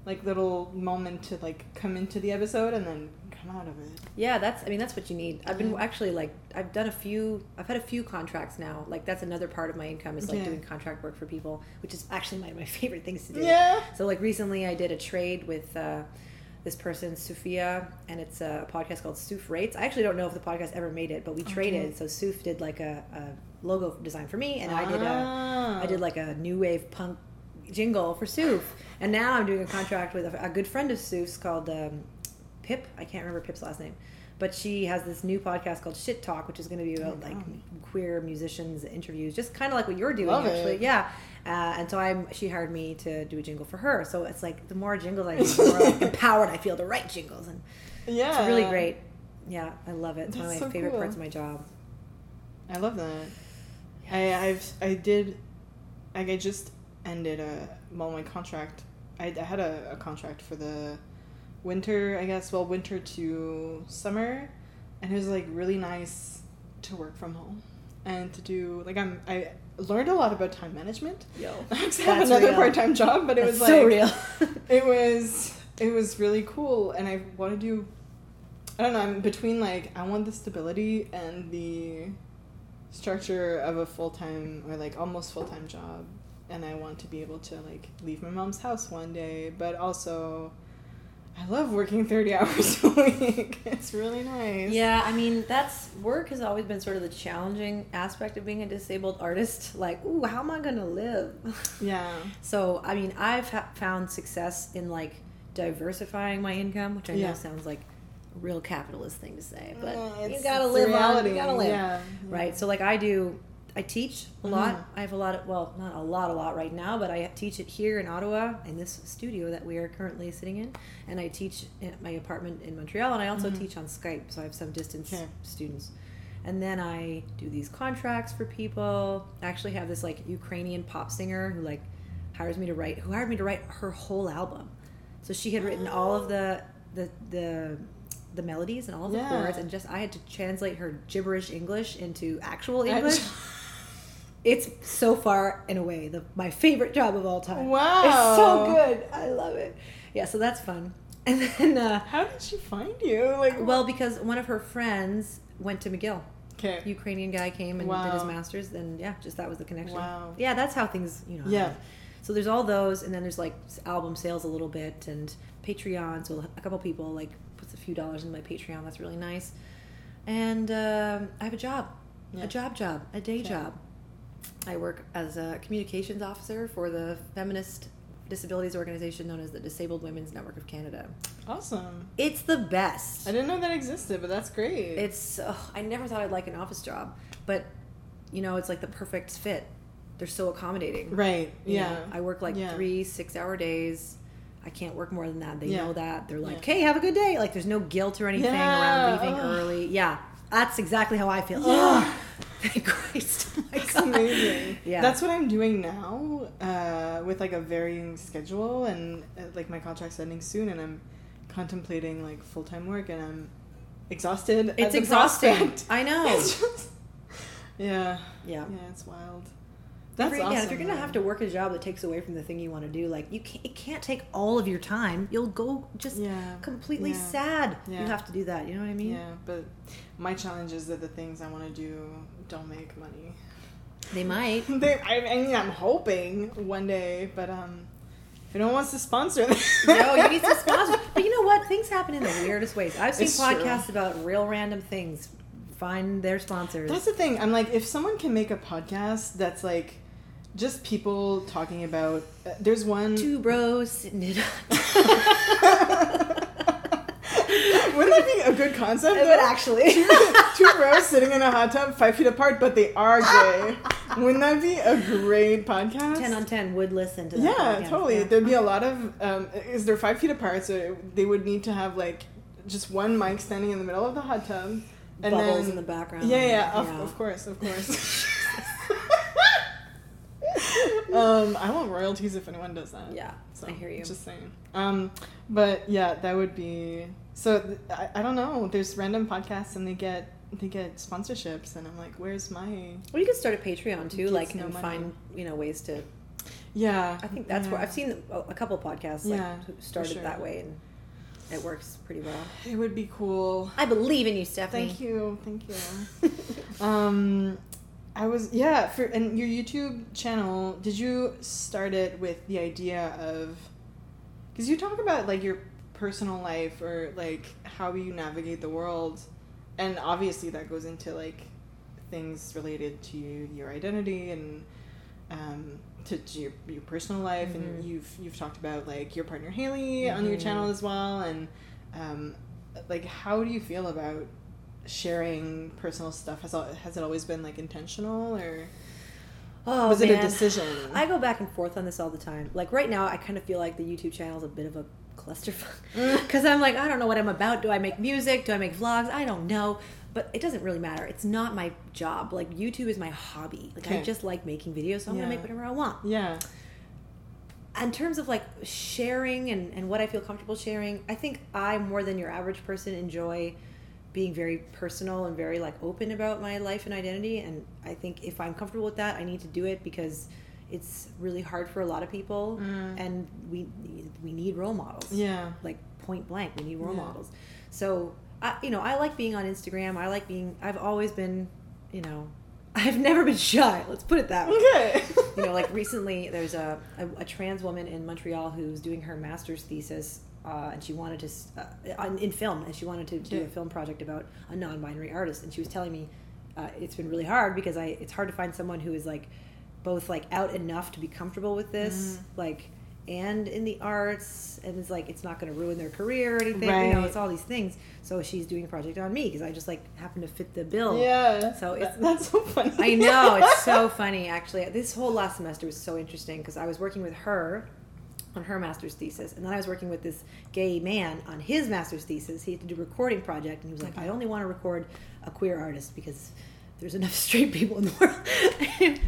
like little moment to like come into the episode and then come out of it. Yeah, that's. I mean, that's what you need. I've been Yeah. actually like I've done a few. I've had a few contracts now. Like that's another part of my income is like Yeah. doing contract work for people, which is actually my [LAUGHS] my favorite things to do. Yeah. So like recently, I did a trade with uh, this person, Sufia, and it's a podcast called Suf Rates. I actually don't know if the podcast ever made it, but we traded. So Suf did like a, a logo design for me, and I did a Ah. Did like a new wave punk jingle for Suf. And now I'm doing a contract with a, a good friend of Suf's called um, Pip. I can't remember Pip's last name. But she has this new podcast called Shit Talk, which is going to be about Oh, like queer musicians interviews, just kind of like what you're doing, Love actually. it. Yeah. Uh, and so I'm. She hired me to do a jingle for her. So it's like the more jingles I do, the more like, [LAUGHS] empowered I feel to write jingles, and Yeah. it's really great. Yeah, I love it. It's one of my so favorite cool. parts of my job. I love that. I I've I did like I just ended a well my contract. I, I had a, a contract for the winter I guess well winter to summer, and it was like really nice to work from home and to do like I'm I learned a lot about time management. Yo, [LAUGHS] I have another part time job, but it That's was so like real. [LAUGHS] it was it was really cool and i want to do i don't know i'm between like i want the stability and the structure of a full-time or like almost full-time job and i want to be able to like leave my mom's house one day but also i love working 30 [LAUGHS] hours a week it's really nice Yeah, I mean, that's work has always been sort of the challenging aspect of being a disabled artist. [LAUGHS] Like, ooh, how am I gonna live? [LAUGHS] yeah so, I mean, I've ha- found success in like diversifying my income, which I know Yeah. sounds like a real capitalist thing to say, but Uh, you gotta live the on, reality you gotta live, yeah right? So, like, I do. I teach a lot. Mhm. I have a lot of, well, not a lot, a lot right now, but I teach it here in Ottawa in this studio that we are currently sitting in. And I teach at my apartment in Montreal, and I also Mhm. teach on Skype, so I have some distance Okay. students. And then I do these contracts for people. I actually have this like Ukrainian pop singer who like hires me to write, who hired me to write her whole album. So she had written all of the the the the melodies and all the Yeah. chords, and just I had to translate her gibberish English into actual English. [LAUGHS] it's so far and away the my favorite job of all time. Wow. it's so good. I love it. Yeah, so that's fun. [LAUGHS] And then, uh, how did she find you like well, because one of her friends went to McGill. okay Ukrainian guy came and did his masters, then yeah, just that was the connection. Wow. Yeah, that's how things, you know. Yeah. happen. So there's all those, and then there's like album sales a little bit, and Patreon. So a couple people like puts a few dollars in my Patreon. That's really nice. And um, I have a job, Yeah. a job, job, a day Okay. job. I work as a communications officer for the feminist disabilities organization known as the Disabled Women's Network of Canada. awesome It's the best. I didn't know that existed, but that's great. It's ugh, I never thought I'd like an office job, but you know it's like the perfect fit. They're so accommodating. right. You Yeah. know, I work like Yeah. three six hour days. I can't work more than that. They Yeah. know that. They're like, Yeah. "Hey, have a good day." Like, there's no guilt or anything Yeah. around leaving Ugh. early. Yeah, that's exactly how I feel. Yeah. [LAUGHS] Christ. Oh my It's God. amazing. Yeah, That's what I'm doing now, uh, with like a varying schedule and uh, like my contract's ending soon, and I'm contemplating like full time work, and I'm exhausted. It's exhausting. I know. [LAUGHS] Just- yeah. Yeah. Yeah, it's wild. That's you're- awesome. yeah, if you're gonna though. have to work a job that takes away from the thing you want to do, like you can't, it can't take all of your time. You'll go just Yeah. completely Yeah. sad. Yeah. You have to do that. You know what I mean? Yeah, but my challenge is that the things I want to do don't make money. They might. [LAUGHS] They, I, mean, I'm hoping one day, but um, if anyone wants to sponsor them, no, you need some [LAUGHS] sponsors. But you know what? Things happen in the weirdest ways. I've seen It's true. podcasts about real random things. Find their sponsors. That's the thing. I'm like, if someone can make a podcast that's like just people talking about. Uh, there's one. Two bros sitting it [LAUGHS] [LAUGHS] Wouldn't that be a good concept? It would actually. two, [LAUGHS] two bros sitting in a hot tub, five feet apart, but they are gay. [LAUGHS] Wouldn't that be a great podcast? ten on ten would listen to that. Yeah, podcast. totally. Yeah. There'd be a lot of. Um, is they're five feet apart, so they would need to have like just one mic standing in the middle of the hot tub, and Bubbles then in the background. Yeah, yeah, of, Yeah. of course, of course. um, I want royalties if anyone does that. Yeah, so, I hear you. Just saying. Um, but yeah, that would be. So I, I don't know. There's random podcasts and they get they get sponsorships, and I'm like, where's my? Well, you could start a Patreon too, like no and money. find you know ways to. Yeah, I think that's where. I've seen a, a couple podcasts like Yeah, started sure. that way, and it works pretty well. It would be cool. I believe in you, Stephanie. Thank you, thank you. [LAUGHS] um, I was yeah for and your YouTube channel. Did you start it with the idea of? Because you talk about like your personal life or like how you navigate the world, and obviously that goes into like things related to your identity and um, to, to your, your personal life and Mhm. you've you've talked about like your partner Haley on your Mhm. channel as well and um, like how do you feel about sharing personal stuff has has it always been like intentional or Oh, was it a decision I go back and forth on this all the time. Like right now, I kind of feel like the YouTube channel is a bit of a clusterfuck [LAUGHS] because I'm like, I don't know what I'm about. Do I make music? Do I make vlogs? I don't know. But it doesn't really matter. It's not my job. Like YouTube is my hobby. Like I just like making videos, so I'm Yeah. gonna make whatever I want. yeah in terms of like sharing and, and what I feel comfortable sharing, I think I more than your average person enjoy being very personal and very like open about my life and identity. And I think if I'm comfortable with that, I need to do it because it's really hard for a lot of people, Mm. and we we need role models. yeah like point blank, we need role Yeah. models. So I, you know, I like being on Instagram. I like being. I've always been, you know, [LAUGHS] I've never been shy. Let's put it that way okay [LAUGHS] you know, like [LAUGHS] recently, there's a, a, a trans woman in Montreal who's doing her master's thesis, uh, and she wanted to uh, in film, and she wanted to do Yeah. a film project about a non-binary artist, and she was telling me uh, it's been really hard because I it's hard to find someone who is like both like out enough to be comfortable with this, mm-hmm. like and in the arts and it's like it's not going to ruin their career or anything you know it's all these things. So she's doing a project on me because i just like happen to fit the bill. Yeah. So it's- That- that's so funny. I know it's so [LAUGHS] funny. Actually, this whole last semester was so interesting because I was working with her on her master's thesis, and then I was working with this gay man on his master's thesis. He had to do a recording project, and he was like, mm-hmm. "I only want to record a queer artist because there's enough [LAUGHS] straight people in the world."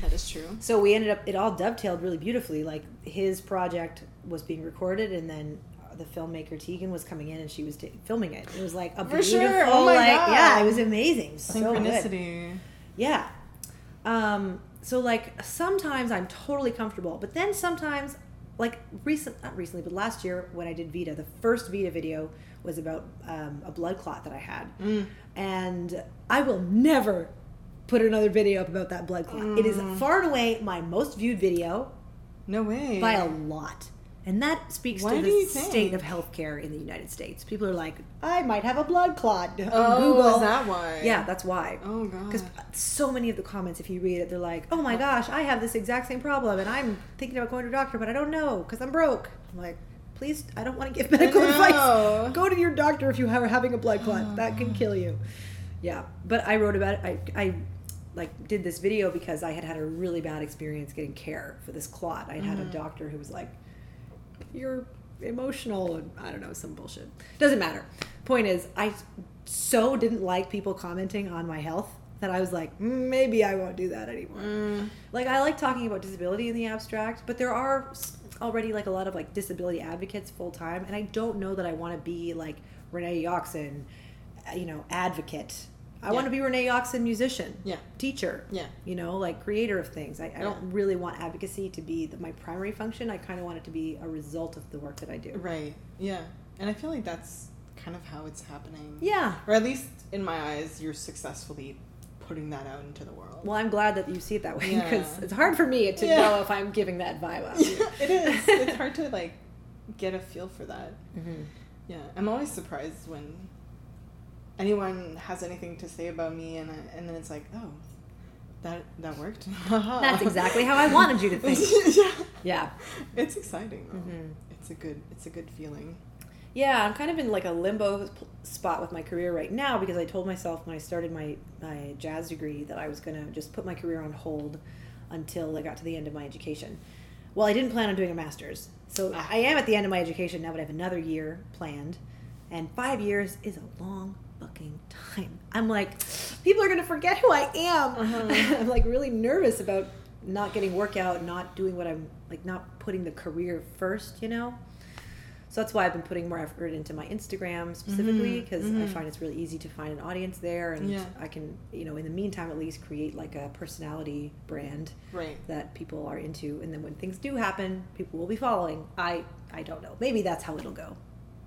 that is true so we ended up it all dovetailed really beautifully. Like his project was being recorded, and then. The filmmaker Tegan was coming in and she was ta filming it. It was like a For beautiful, sure. Oh like God. yeah, it was amazing. So synchronicity Yeah. Um, so like sometimes I'm totally comfortable, but then sometimes like recent not recently, but last year when I did VEDA, the first VEDA video was about um, a blood clot that I had. Mm. And I will never put another video up about that blood clot. It is Mm. far and away my most viewed video no way by a lot. And that speaks Why to the state of healthcare in the United States. People are like, I might have a blood clot. [LAUGHS] oh Google. is that why Yeah, that's why. oh god Because so many of the comments, if you read it, they're like, "Oh my gosh, I have this exact same problem, and I'm thinking about going to a doctor, but I don't know because I'm broke." I'm like, "Please, I don't want to give medical [LAUGHS] advice. Go to your doctor if you are having a blood clot. That can [SIGHS] kill you." Yeah, but I wrote about it. I, I like did this video because I had had a really bad experience getting care for this clot. I had a doctor who was like, "You're emotional," and I don't know some bullshit. Doesn't matter. Point is, I so didn't like people commenting on my health that I was like, "Mm, maybe I won't do that anymore. Mm. Like I like talking about disability in the abstract, but there are already like a lot of like disability advocates full time, and I don't know that I want to be like Renee Yoxon, uh, you know, advocate. I Yeah. want to be Renee Yoxon, musician, Yeah. teacher, Yeah. you know, like creator of things. I, I Yeah. don't really want advocacy to be the, my primary function. I kind of want it to be a result of the work that I do. Right. Yeah. And I feel like that's kind of how it's happening. Yeah. Or at least in my eyes, you're successfully putting that out into the world. Well, I'm glad that you see it that way Yeah. because it's hard for me to know if I'm giving that vibe out. Yeah, [LAUGHS] it is. It's hard to like get a feel for that. Mhm. Yeah. I'm always surprised when anyone has anything to say about me, and I, and then it's like, oh, that that worked. [LAUGHS] That's exactly how I wanted you to think. [LAUGHS] yeah. Yeah. It's exciting. Though. Mhm. It's a good. It's a good feeling. Yeah, I'm kind of in like a limbo spot with my career right now because I told myself when I started my, my jazz degree that I was going to just put my career on hold until I got to the end of my education. Well, I didn't plan on doing a master's. So I am at the end of my education now, but I have another year planned. And five years is a long fucking time. I'm like, people are going to forget who I am. Uh-huh. [LAUGHS] I'm like really nervous about not getting workout, not doing what I'm like, not putting the career first, you know? So that's why I've been putting more effort into my Instagram specifically because I mhm. find it's really easy to find an audience there, and Yeah. I can, you know, in the meantime, at least create like a personality brand Right. that people are into, and then when things do happen, people will be following. I I don't know. Maybe that's how it'll go.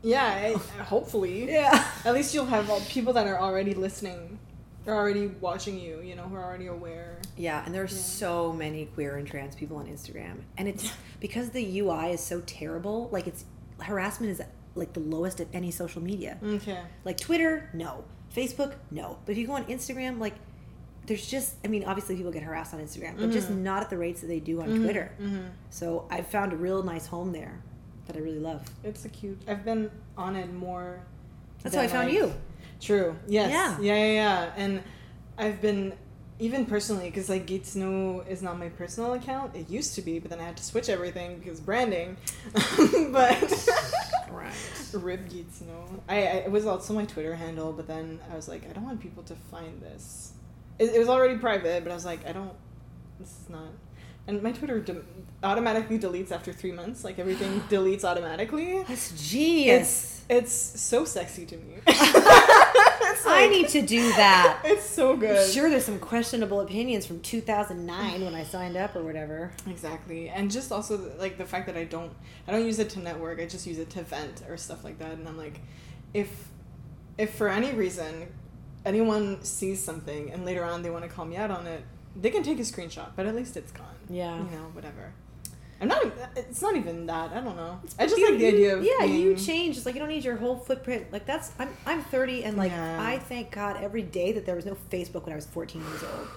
Yeah, I, hopefully. Yeah. At least you'll have all, people that are already listening, they're already watching you. You know, who are already aware. Yeah, and there's Yeah. so many queer and trans people on Instagram, and it's because the UI is so terrible. Like it's harassment is like the lowest of any social media. Okay. Like Twitter, no. Facebook, no. But if you go on Instagram, like there's just I mean, obviously people get harassed on Instagram, but just mm-hmm. not at the rates that they do on mm-hmm. Twitter. Mm-hmm. So I've found a real nice home there that I really love. It's a cute. I've been on it more. That's how I than, found like- you. True. Yes. Yeah. Yeah. Yeah. Yeah. And I've been even personally because like Get to Know is not my personal account. It used to be, but then I had to switch everything because branding. [LAUGHS] but Right. Rib Get to I, I it was also my Twitter handle, but then I was like, I don't want people to find this. It, it was already private, but I was like, I don't. This is not. And my Twitter de- automatically deletes after three months. Like everything [GASPS] deletes automatically. That's genius. It's it's so sexy to me. [LAUGHS] It's [LAUGHS] I need to do that. [LAUGHS] It's so good. I'm sure there's some questionable opinions from 2009 when I signed up or whatever. Exactly, and just also like the fact that I don't I don't use it to network. I just use it to vent or stuff like that. And I'm like, if if for any reason anyone sees something and later on they want to call me out on it, they can take a screenshot, but at least it's gone. Yeah. you know, whatever. I'm not. It's not even that. I don't know. I just You- like the idea of yeah, you change. It's like you don't need your whole footprint. Like that's I'm I'm 30 and like Yeah. I thank God every day that there was no Facebook when I was 14 years old.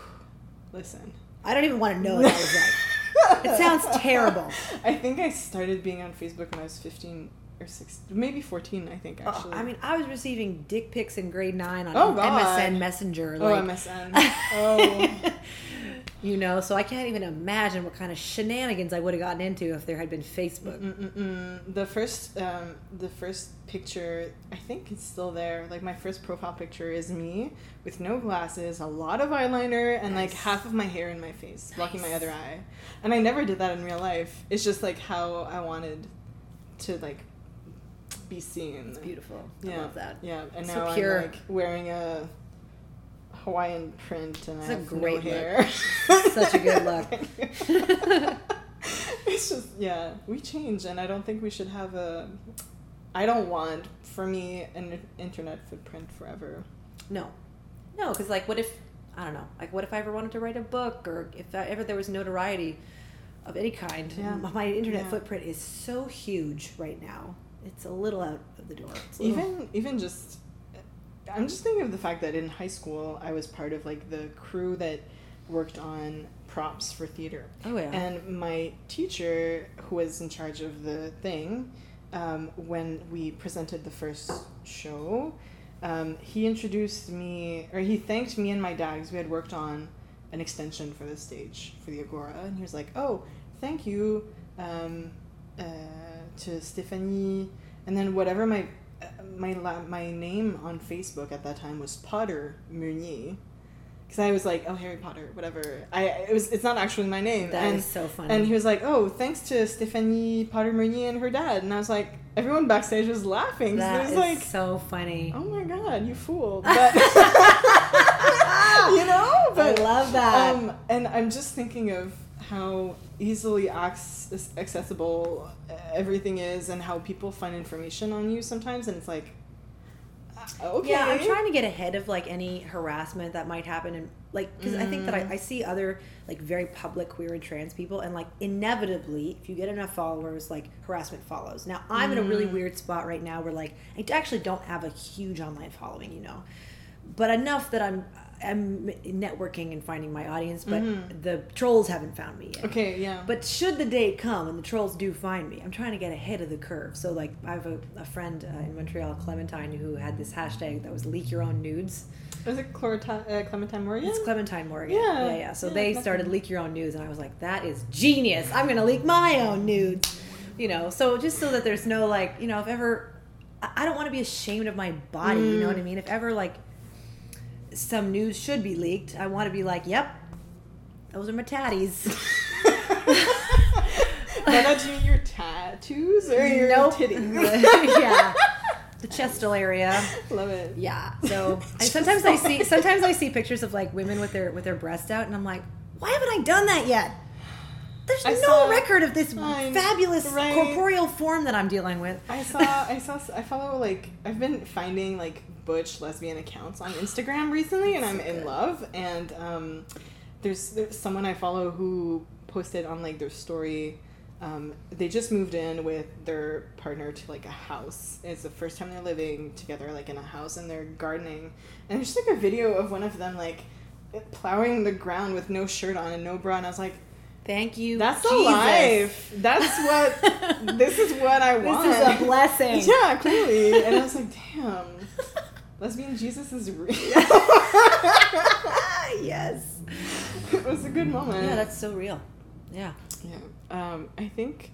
Listen. I don't even want to know what that was like. It [LAUGHS] sounds terrible. I think I started being on Facebook when I was 15 or 16, maybe 14, I think, Oh, actually. I mean, I was receiving dick pics in grade nine on Oh, MSN Messenger. oh, Like, MSN. [LAUGHS] Oh. [LAUGHS] you know, so I can't even imagine what kind of shenanigans I would have gotten into if there had been Facebook. Mm-mm-mm. The first, um, the first picture, I think it's still there. Like my first profile picture is me with no glasses, a lot of eyeliner, and like half of my hair in my face, blocking my other eye. And I never did that in real life. It's just like how I wanted to like be seen. It's beautiful. Yeah, I love that. Yeah, and So now pure. I'm like wearing a Hawaiian print and It's I a have great no hair. Such a good look. [LAUGHS] it's just yeah, we change, and I don't think we should have a. I don't want for me an internet footprint forever. No, no, because like, what if I don't know? Like, what if I ever wanted to write a book, or if I, ever there was notoriety of any kind? Yeah. My internet Yeah. footprint is so huge right now. It's a little out of the door. Little- Even even just, I'm just thinking of the fact that in high school I was part of like the crew that worked on props for theater. Oh yeah. And my teacher, who was in charge of the thing, um, when we presented the first show, um, he introduced me, or he thanked me and my dad because we had worked on an extension for the stage for the Agora, and he was like, "Oh, thank you um, uh, to Stephanie," and then whatever my my la- my name on Facebook at that time was Potter Meunier. Because I was like, oh Harry Potter, whatever. I it was it's not actually my name. That is and so funny. and he was like, "Oh, thanks to Stephanie Potter Meunier and her dad." And I was like, everyone backstage was laughing. that it was is like, so funny. "Oh my god, you fool!" [LAUGHS] But [LAUGHS] you know, but I love that. Um, and I'm just thinking of how easily accessible everything is, and how people find information on you sometimes, and it's like, uh, okay, Yeah, I'm trying to get ahead of like any harassment that might happen, and like because I think that Mm. I, I see other like very public queer and trans people, and like inevitably, if you get enough followers, like harassment follows. Now I'm in a Mm. really weird spot right now where like I actually don't have a huge online following, you know, but enough that I'm I'm networking and finding my audience, but Mhm. the trolls haven't found me yet. Okay, yeah, But should the day come and the trolls do find me, I'm trying to get ahead of the curve. So, like, I have a, a friend uh, in Montreal, Clementine, who had this hashtag that was leak your own nudes. is it Clorita- uh, Clementine Morgan? It's Clementine Morgan. Yeah. Yeah, yeah. So Yeah, they Clementine. started leak your own nudes, and I was like, that is genius. I'm going to leak my own nudes. You know, so just so that there's no, like, you know, if ever, I don't want to be ashamed of my body. You know what I Mm. mean? If ever, like, some news should be leaked, I want to be like, yep, those are my tatties. [LAUGHS] Not you your tattoos or your Nope. titties? [LAUGHS] yeah. The chestal area. Love it. Yeah. So I, sometimes I see sometimes I see pictures of like women with their with their breasts out, and I'm like, why haven't I done that yet? There's I no saw- record of this fabulous right. corporeal form that I'm dealing with. I saw, I saw, I follow like I've been finding like butch lesbian accounts on Instagram recently, and I'm So in love. And um, there's, there's someone I follow who posted on like their story. Um, they just moved in with their partner to like a house. It's the first time they're living together, like in a house, and they're gardening. And there's just like a video of one of them like plowing the ground with no shirt on and no bra, and I was like, Thank you. "That's Jesus. life. That's what. [LAUGHS] this is what I want." This is a blessing. [LAUGHS] Yeah, clearly. And I was like, damn, [LAUGHS] lesbian Jesus is real. [LAUGHS] [LAUGHS] yes. it was a good moment. Yeah, that's so real. Yeah. yeah. Um, I think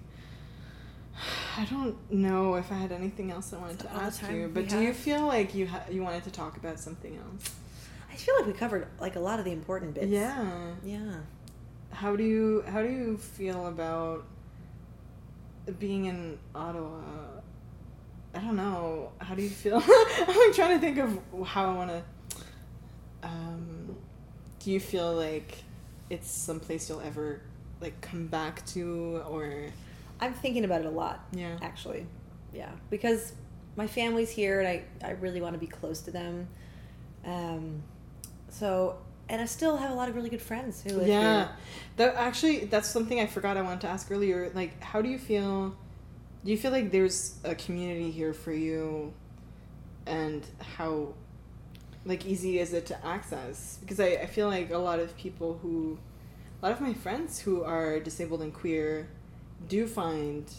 I don't know if I had anything else I wanted to all ask you, but do you feel like you ha- you wanted to talk about something else? I feel like we covered like a lot of the important bits. Yeah. Yeah. How do you how do you feel about being in Ottawa? I don't know. How do you feel? [LAUGHS] I'm trying to think of how I want to. Um, do you feel like it's someplace you'll ever like come back to, or I'm thinking about it a lot. yeah? actually. Yeah, because my family's here and I, I really want to be close to them. Um, so, and I still have a lot of really good friends who live Yeah, here. that actually that's something I forgot I wanted to ask earlier. Like, how do you feel? Do you feel like there's a community here for you, and how, like, easy is it to access? Because I, I feel like a lot of people who, a lot of my friends who are disabled and queer, do find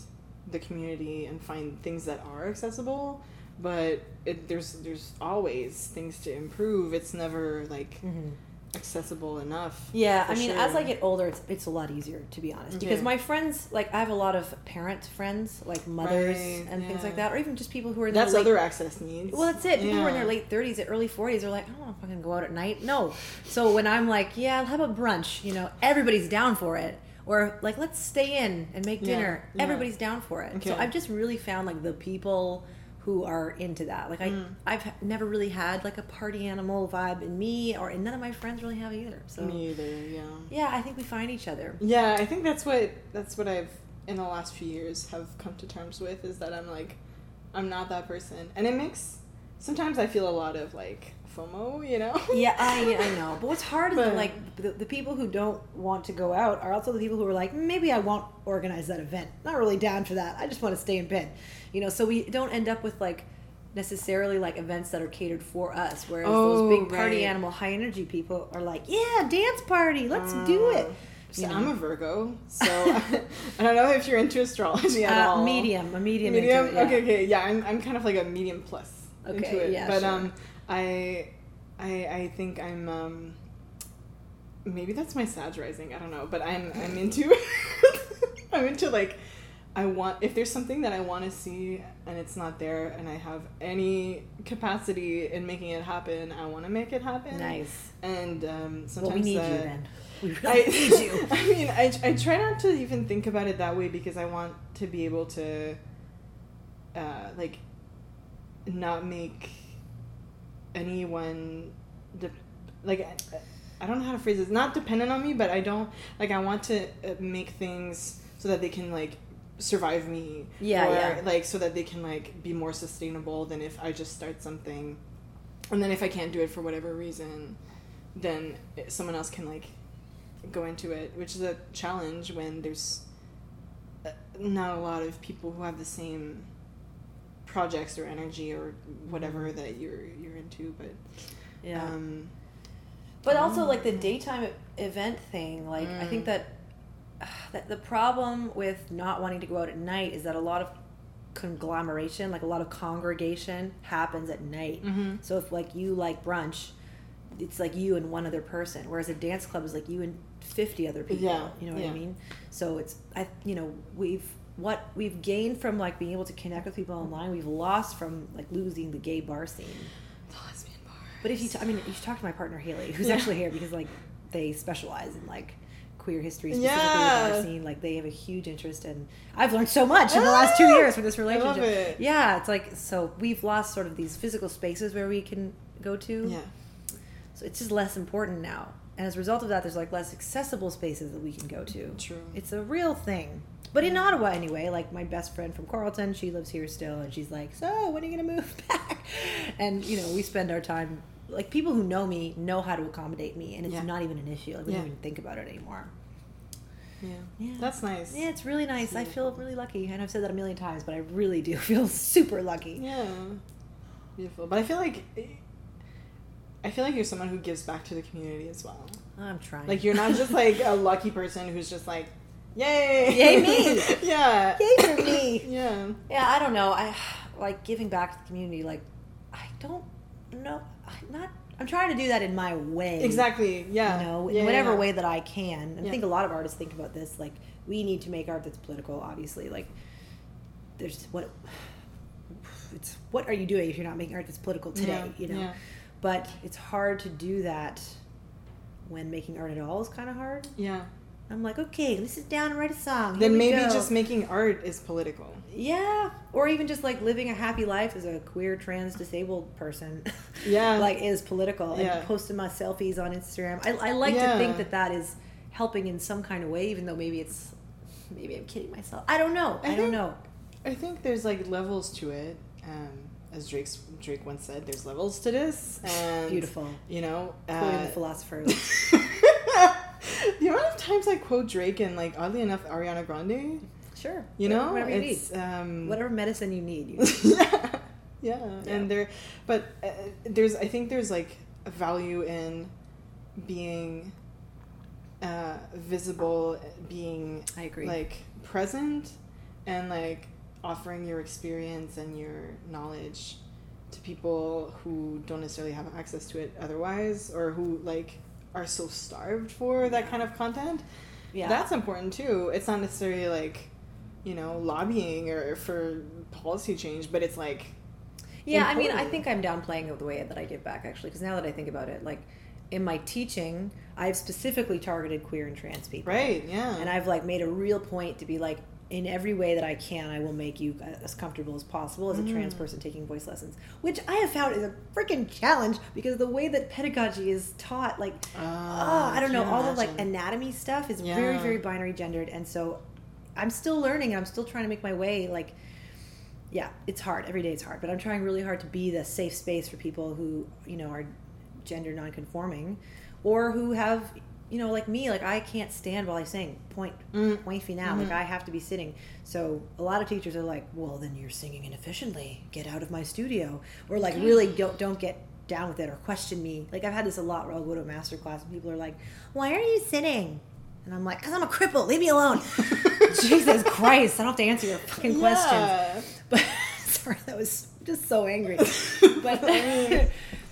the community and find things that are accessible, but it, there's there's always things to improve. It's never like Mm-hmm. Accessible enough. Yeah, I mean, as. I get older, it's, it's a lot easier to be honest. Because Yeah. my friends, like, I have a lot of parent friends, like mothers Right, and things like that, or even just people who are in That's their late other access needs. Well, that's it. People who are in their late thirties, early forties They're like, I don't want to fucking go out at night. No. So when I'm like, yeah, how about brunch? You know, everybody's down for it. Or like, let's stay in and make dinner. yeah. Everybody's down for it. So I've just really found like the people who are into that. Like I, Mm. I've never really had like a party animal vibe in me, or and none of my friends really have either. So Me either. Yeah. yeah, I think we find each other. Yeah, I think that's what that's what I've in the last few years have come to terms with is that I'm like, I'm not that person, and it makes. Sometimes I feel a lot of like FOMO, you know. [LAUGHS] Yeah, I, I know. But what's hard is that, like the, the people who don't want to go out are also the people who are like, maybe I won't organize that event. Not really down for that. I just want to stay in bed. You know, so we don't end up with like necessarily like events that are catered for us. Whereas Oh, those big party right. animal high energy people are like, yeah, dance party, let's do it. Uh, So know. I'm a Virgo, so [LAUGHS] [LAUGHS] I don't know if you're into astrology at Uh, all. medium, a medium. medium it, yeah. okay okay yeah I'm, I'm kind of like a medium plus Okay, into it yeah, but sure. um I I I think I'm um maybe that's my Sag rising I don't know but I'm I'm into [LAUGHS] I'm into like I want if there's something that I want to see and it's not there and I have any capacity in making it happen I want to make it happen Nice. and um sometimes Well, we need that- you then. We [LAUGHS] really I, need you. [LAUGHS] I mean, I, I try not to even think about it that way because I want to be able to, uh, like, not make anyone, de- like, I, I don't know how to phrase this. Not dependent on me, but I don't like. I want to uh, make things so that they can like survive me. Yeah, or, yeah. Like so that they can like be more sustainable than if I just start something, and then if I can't do it for whatever reason, then someone else can like go into it, which is a challenge when there's uh, not a lot of people who have the same projects or energy or whatever that you're you're into. But Yeah. um, But also, like the daytime event thing, like I think Mm. that, that the problem with not wanting to go out at night is that a lot of conglomeration, like a lot of congregation, happens at night. Mhm. So if like you like brunch, it's like you and one other person, whereas a dance club is like you and fifty other people. Yeah, You know what yeah. I mean? So it's I you know we've what we've gained from like being able to connect with people online, we've lost from like losing the gay bar scene. the lesbian bar. But if you, t- I mean, you should talk to my partner Haley, who's Yeah. actually here because like they specialize in like queer history, specifically Yeah. the bar scene. Like they have a huge interest in. I've learned so much in the last two Ah! years from this relationship. it. Yeah, it's like so we've lost sort of these physical spaces where we can go to. yeah. So it's just less important now. and as a result of that, there's like less accessible spaces that we can go to. True. It's a real thing. But in Ottawa, anyway, like my best friend from Carleton, she lives here still, and she's like, "So, when are you gonna move [LAUGHS] back?" And you know, we spend our time like people who know me know how to accommodate me, and it's Yeah. not even an issue. Like we Yeah. don't even think about it anymore. Yeah. Yeah. That's nice. Yeah, it's really nice. I feel really lucky, and I've said that a million times, but I really do [LAUGHS] feel super lucky. Yeah. Beautiful. But I feel like I feel like you're someone who gives back to the community as well. I'm trying. Like you're not just like [LAUGHS] a lucky person who's just like, yay, Yay me! [LAUGHS] yeah, Yay for me! [LAUGHS] yeah, Yeah, I don't know. I like giving back to the community. Like, I don't know. I'm not. I'm trying to do that in my way. exactly, yeah, You know, in whatever yeah. way that I can. I Yeah. think a lot of artists think about this. Like, we need to make art that's political. Obviously, like, there's what. It's what are you doing if you're not making art that's political today? Yeah, You know, yeah. but it's hard to do that when making art at all is kind of hard. yeah. I'm like, okay, let's sit down and write a song. Here Then maybe go. just making art is political. Yeah, or even just like living a happy life as a queer, trans, disabled person. [LAUGHS] Yeah. like is political. Yeah. And posting my selfies on Instagram. I, I like Yeah. to think that that is helping in some kind of way, even though maybe it's maybe I'm kidding myself. I don't know. I I, don't know. I think there's like levels to it. Um, as Drake's Drake once said, there's levels to this, [LAUGHS] and Beautiful. You know, uh, the philosopher. [LAUGHS] [LAUGHS] the amount of times I quote Drake and like oddly enough Ariana Grande, sure. you know, whatever you it's need. um, Whatever medicine you need. You [LAUGHS] yeah, yeah, Yeah. and there, but uh, there's I think there's like a value in being uh, visible, being I agree. like present, and like offering your experience and your knowledge to people who don't necessarily have access to it otherwise, or who like are so starved for that kind of content. yeah. That's important too. It's not necessarily like, you know, lobbying or for policy change, but it's like, Yeah, I mean, I think I'm downplaying the way that I give back actually, because now that I think about it, like in my teaching, I've specifically targeted queer and trans people. right, yeah. And I've like made a real point to be like, in every way that I can, I will make you uh, as comfortable as possible as a trans Mm. person taking voice lessons, which I have found is a freaking challenge because the way that pedagogy is taught, like, oh, I don't know, all the like anatomy stuff is very, very binary gendered, and so I'm still learning and I'm still trying to make my way. Like, yeah, it's hard. Every day it's hard, but I'm trying really hard to be the safe space for people who you know are gender nonconforming, or who have you know like me. Like I can't stand while I sing. Point Mm. point final. Like I have to be sitting. So a lot of teachers are like, well, then you're singing inefficiently. Get out of my studio, or like really don't don't get down with it or question me. Like I've had this a lot where I'll go to a master class and people are like, why are you sitting? And I'm like, because I'm a cripple. Leave me alone. [LAUGHS] Jesus Christ! I don't have to answer your fucking questions. [LAUGHS] But [LAUGHS] sorry, that was just so angry. But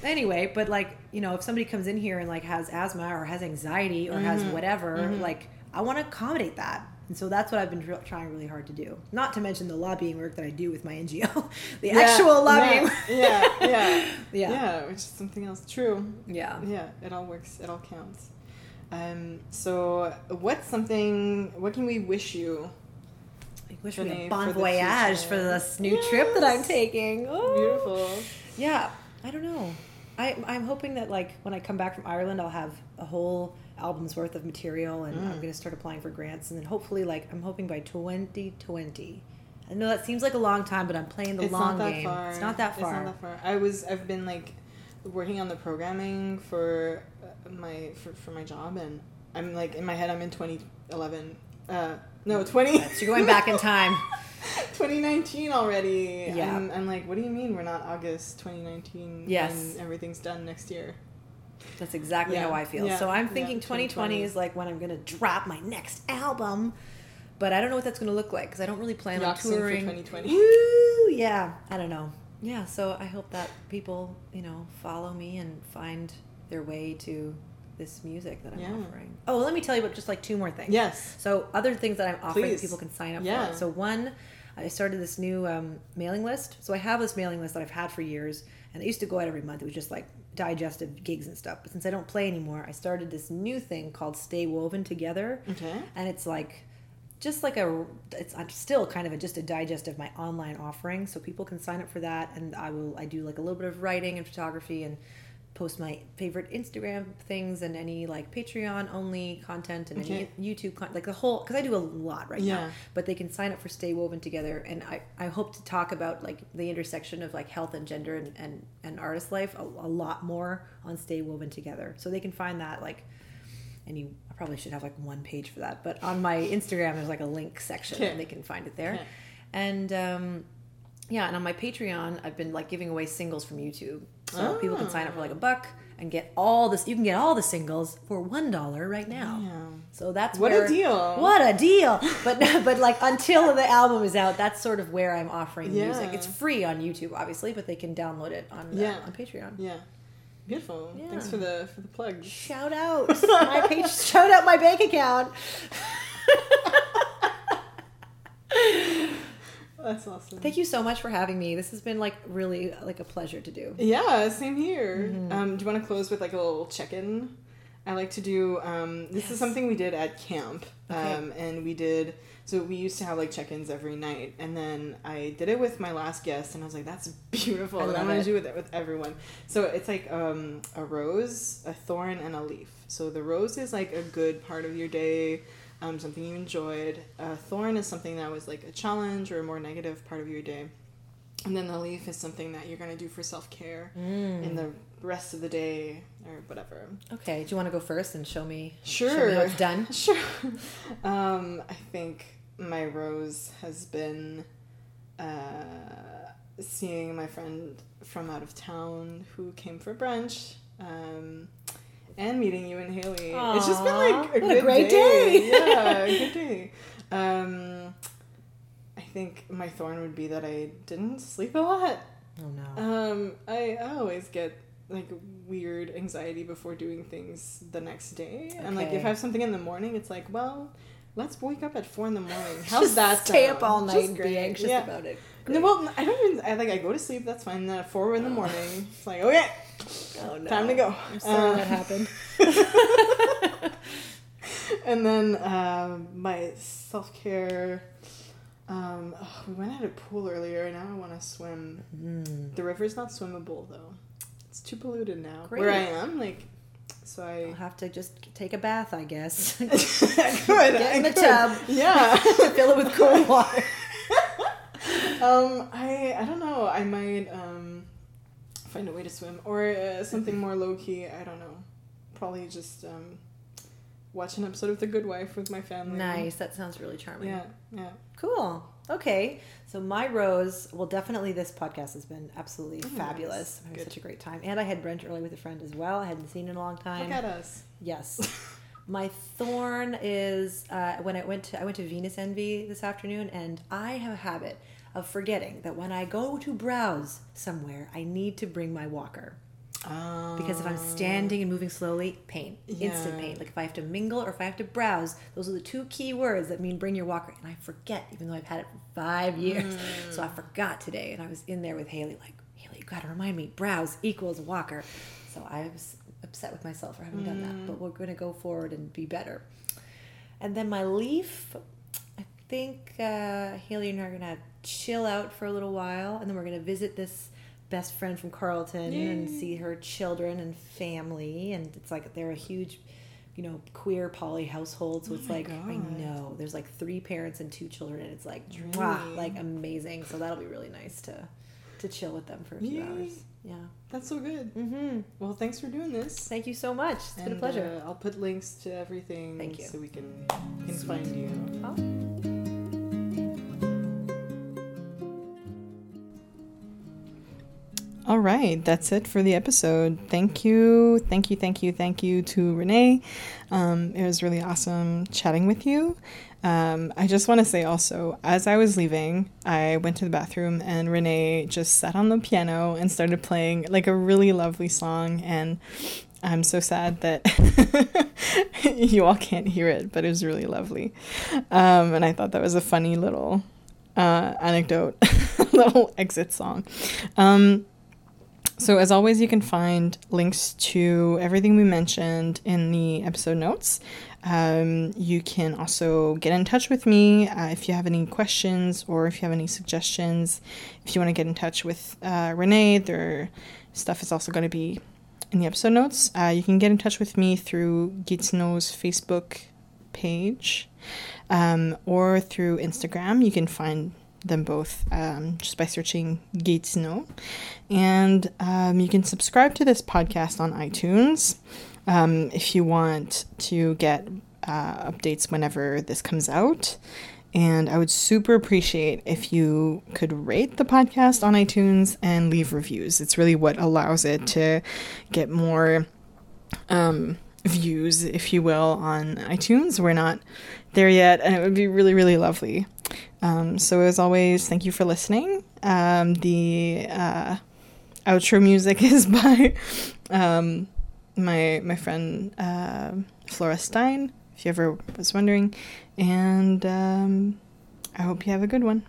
anyway, but like you know, if somebody comes in here and like has asthma or has anxiety or has Mm-hmm. whatever, like I want to accommodate that. And so that's what I've been tr- trying really hard to do. Not to mention the lobbying work that I do with my NGO, [LAUGHS] the Yeah, actual lobbying. Yeah, yeah, yeah, [LAUGHS] Yeah. yeah, which is something else. True. yeah. Yeah, it all works. It all counts. Um, so, what's something? What can we wish you? I wish For me a bon for voyage for this new trip that I'm taking. Oh. Beautiful. Yeah, I don't know. I, I'm hoping that like when I come back from Ireland, I'll have a whole album's worth of material, and Mm. I'm going to start applying for grants, and then hopefully, like I'm hoping by 2020. I know that seems like a long time, but I'm playing the it's long game. far. It's not that far. It's not that far. I was. I've been like working on the programming for uh, my for, for my job, and I'm like in my head. I'm in 2011. Uh, no, 20. So you're going back in time. [LAUGHS] [LAUGHS] 2019 already. Yeah. I'm, I'm like, what do you mean we're not August 2019? Yes. And everything's done next year. That's exactly Yeah, how I feel. yeah, so I'm yeah, thinking 2020 2020 is like when I'm going to drop my next album, but I don't know what that's going to look like because I don't really plan on Yoxon for touring. 2020. Woo! Yeah, I don't know. Yeah, so I hope that people, you know, follow me and find their way to this music that I'm Yeah. offering. Oh, let me tell you about just like two more things. Yes. So other things that I'm offering Please. people can sign up Yeah. for. So one, I started this new um, mailing list. So I have this mailing list that I've had for years, and it used to go out every month. It was just like digestive gigs and stuff. But since I don't play anymore, I started this new thing called Stay Woven Together, Okay. and it's like just like a it's I'm still kind of a, just a digest of my online offering so people can sign up for that and i will i do like a little bit of writing and photography and post my favorite Instagram things and any like Patreon only content and Okay. any YouTube content, like the whole, because I do a lot right Yeah. now. But they can sign up for Stay Woven Together, and I, I hope to talk about like the intersection of like health and gender and and, and artist life a, a lot more on Stay Woven Together. So they can find that like. And you, I probably should have like one page for that, but on my Instagram there's like a link section, Okay. and they can find it there. Okay. And um, yeah, and on my Patreon, I've been like giving away singles from YouTube, so people can sign up for like a buck and get all this. You can get all the singles for one dollar right now. Damn. So that's What a deal. What a deal! But but like until the album is out, that's sort of where I'm offering music. It's free on YouTube, obviously, but they can download it on uh, Yeah. on Patreon. Yeah. Beautiful. Yeah. Thanks for the for the plug. Shout out [LAUGHS] my page. shout out my bank account. [LAUGHS] That's awesome. Thank you so much for having me. This has been like really like a pleasure to do. Yeah, same here. Mm-hmm. Um, do you want to close with like a little check-in? I like to do. Um, this Yes. is something we did at camp, Okay. um, and we did. So we used to have like check-ins every night, and then I did it with my last guest, and I was like, "That's [LAUGHS] beautiful." I and love I'm gonna it. do it with everyone. So it's like um, a rose, a thorn, and a leaf. So the rose is like a good part of your day, um, something you enjoyed. A thorn is something that was like a challenge or a more negative part of your day. And then the leaf is something that you're going to do for self care Mm. in the rest of the day or whatever. Okay, do you want to go first and show me? Sure. Show me it's done. [LAUGHS] Sure. Um, I think my rose has been uh, seeing my friend from out of town who came for brunch. Um, and meeting you and Haley. It's just been like a what a great day. day. [LAUGHS] yeah, a [LAUGHS] good day. Um, I think my thorn would be that I didn't sleep a lot. Oh no. Um, I, I always get like weird anxiety before doing things the next day, and like if I have something in the morning, it's like, well, let's wake up at four in the morning. [LAUGHS] How's that? Stay sound? up all night Just and be anxious Yeah. about it. No, well, I don't even. I like I go to sleep. That's fine. Then at four in the morning, [SIGHS] it's like okay, Oh no. time to go. I'm sorry Uh, that happened. [LAUGHS] and then um, my self care. Um, oh, we went at a pool earlier, and now I want to swim. Mm. The river's not swimmable though. It's too polluted now. Great. Where I am, like, so I'll have to just take a bath, I guess. [LAUGHS] I could. Get in I the could. tub. Yeah. [LAUGHS] Fill it with cold water. um, I I don't know. I might um find a way to swim or uh, something more low key. I don't know. Probably just um watch an episode of The Good Wife with my family. Nice. That sounds really charming. Yeah. Yeah. Cool. Okay. So my rose, well, definitely this podcast has been absolutely Oh, fabulous. nice. Having Good. such a great time, and I had brunch early with a friend as well. I hadn't seen in a long time. Look at us. Yes. [LAUGHS] My thorn is uh, when I went to I went to Venus Envy this afternoon, and I have a habit of forgetting that when I go to browse somewhere, I need to bring my walker Um, because if I'm standing and moving slowly, pain, instant pain. Like if I have to mingle or if I have to browse, those are the two key words that mean bring your walker. And I forget, even though I've had it for five years. So I forgot today, and I was in there with Haley, like Haley, you got to remind me, browse equals walker. So I was upset with myself for having done that, but we're going to go forward and be better. And then my leaf, think uh, Haley and I are going to chill out for a little while, and then we're going to visit this best friend from Carleton and see her children and family. And it's like they're a huge, you know, queer poly household. So Oh it's like, I know, there's like three parents and two children, and it's like, Dreamy. like amazing. So that'll be really nice to to chill with them for a few Yay. hours. Yeah. That's so good. Mm-hmm. Well, thanks for doing this. Thank you so much. It's been a pleasure. uh, I'll put links to everything Thank you. so we can, can find you. Oh. All right, that's it for the episode. Thank you, thank you, thank you, thank you to Renee. Um, it was really awesome chatting with you. Um, I just want to say also, as I was leaving, I went to the bathroom and Renee just sat on the piano and started playing like a really lovely song. And I'm so sad that [LAUGHS] you all can't hear it, but it was really lovely. Um, and I thought that was a funny little uh, anecdote, [LAUGHS] little exit song. Um, so, as always, you can find links to everything we mentioned in the episode notes. Um, you can also get in touch with me uh, if you have any questions or if you have any suggestions. If you want to get in touch with uh, Renee, their stuff is also going to be in the episode notes. Uh, you can get in touch with me through Gatineau's Facebook page um, or through Instagram. You can find them both um, just by searching Gatineau. And um, you can subscribe to this podcast on iTunes um, if you want to get uh, updates whenever this comes out. And I would super appreciate if you could rate the podcast on iTunes and leave reviews. It's really what allows it to get more um, views, if you will, on iTunes. We're not there yet, and it would be really, really lovely. Um, so, as always, thank you for listening. Um, the uh, outro music [LAUGHS] is by um, my my friend uh, Flora Stein if you ever was wondering. And um, I hope you have a good one.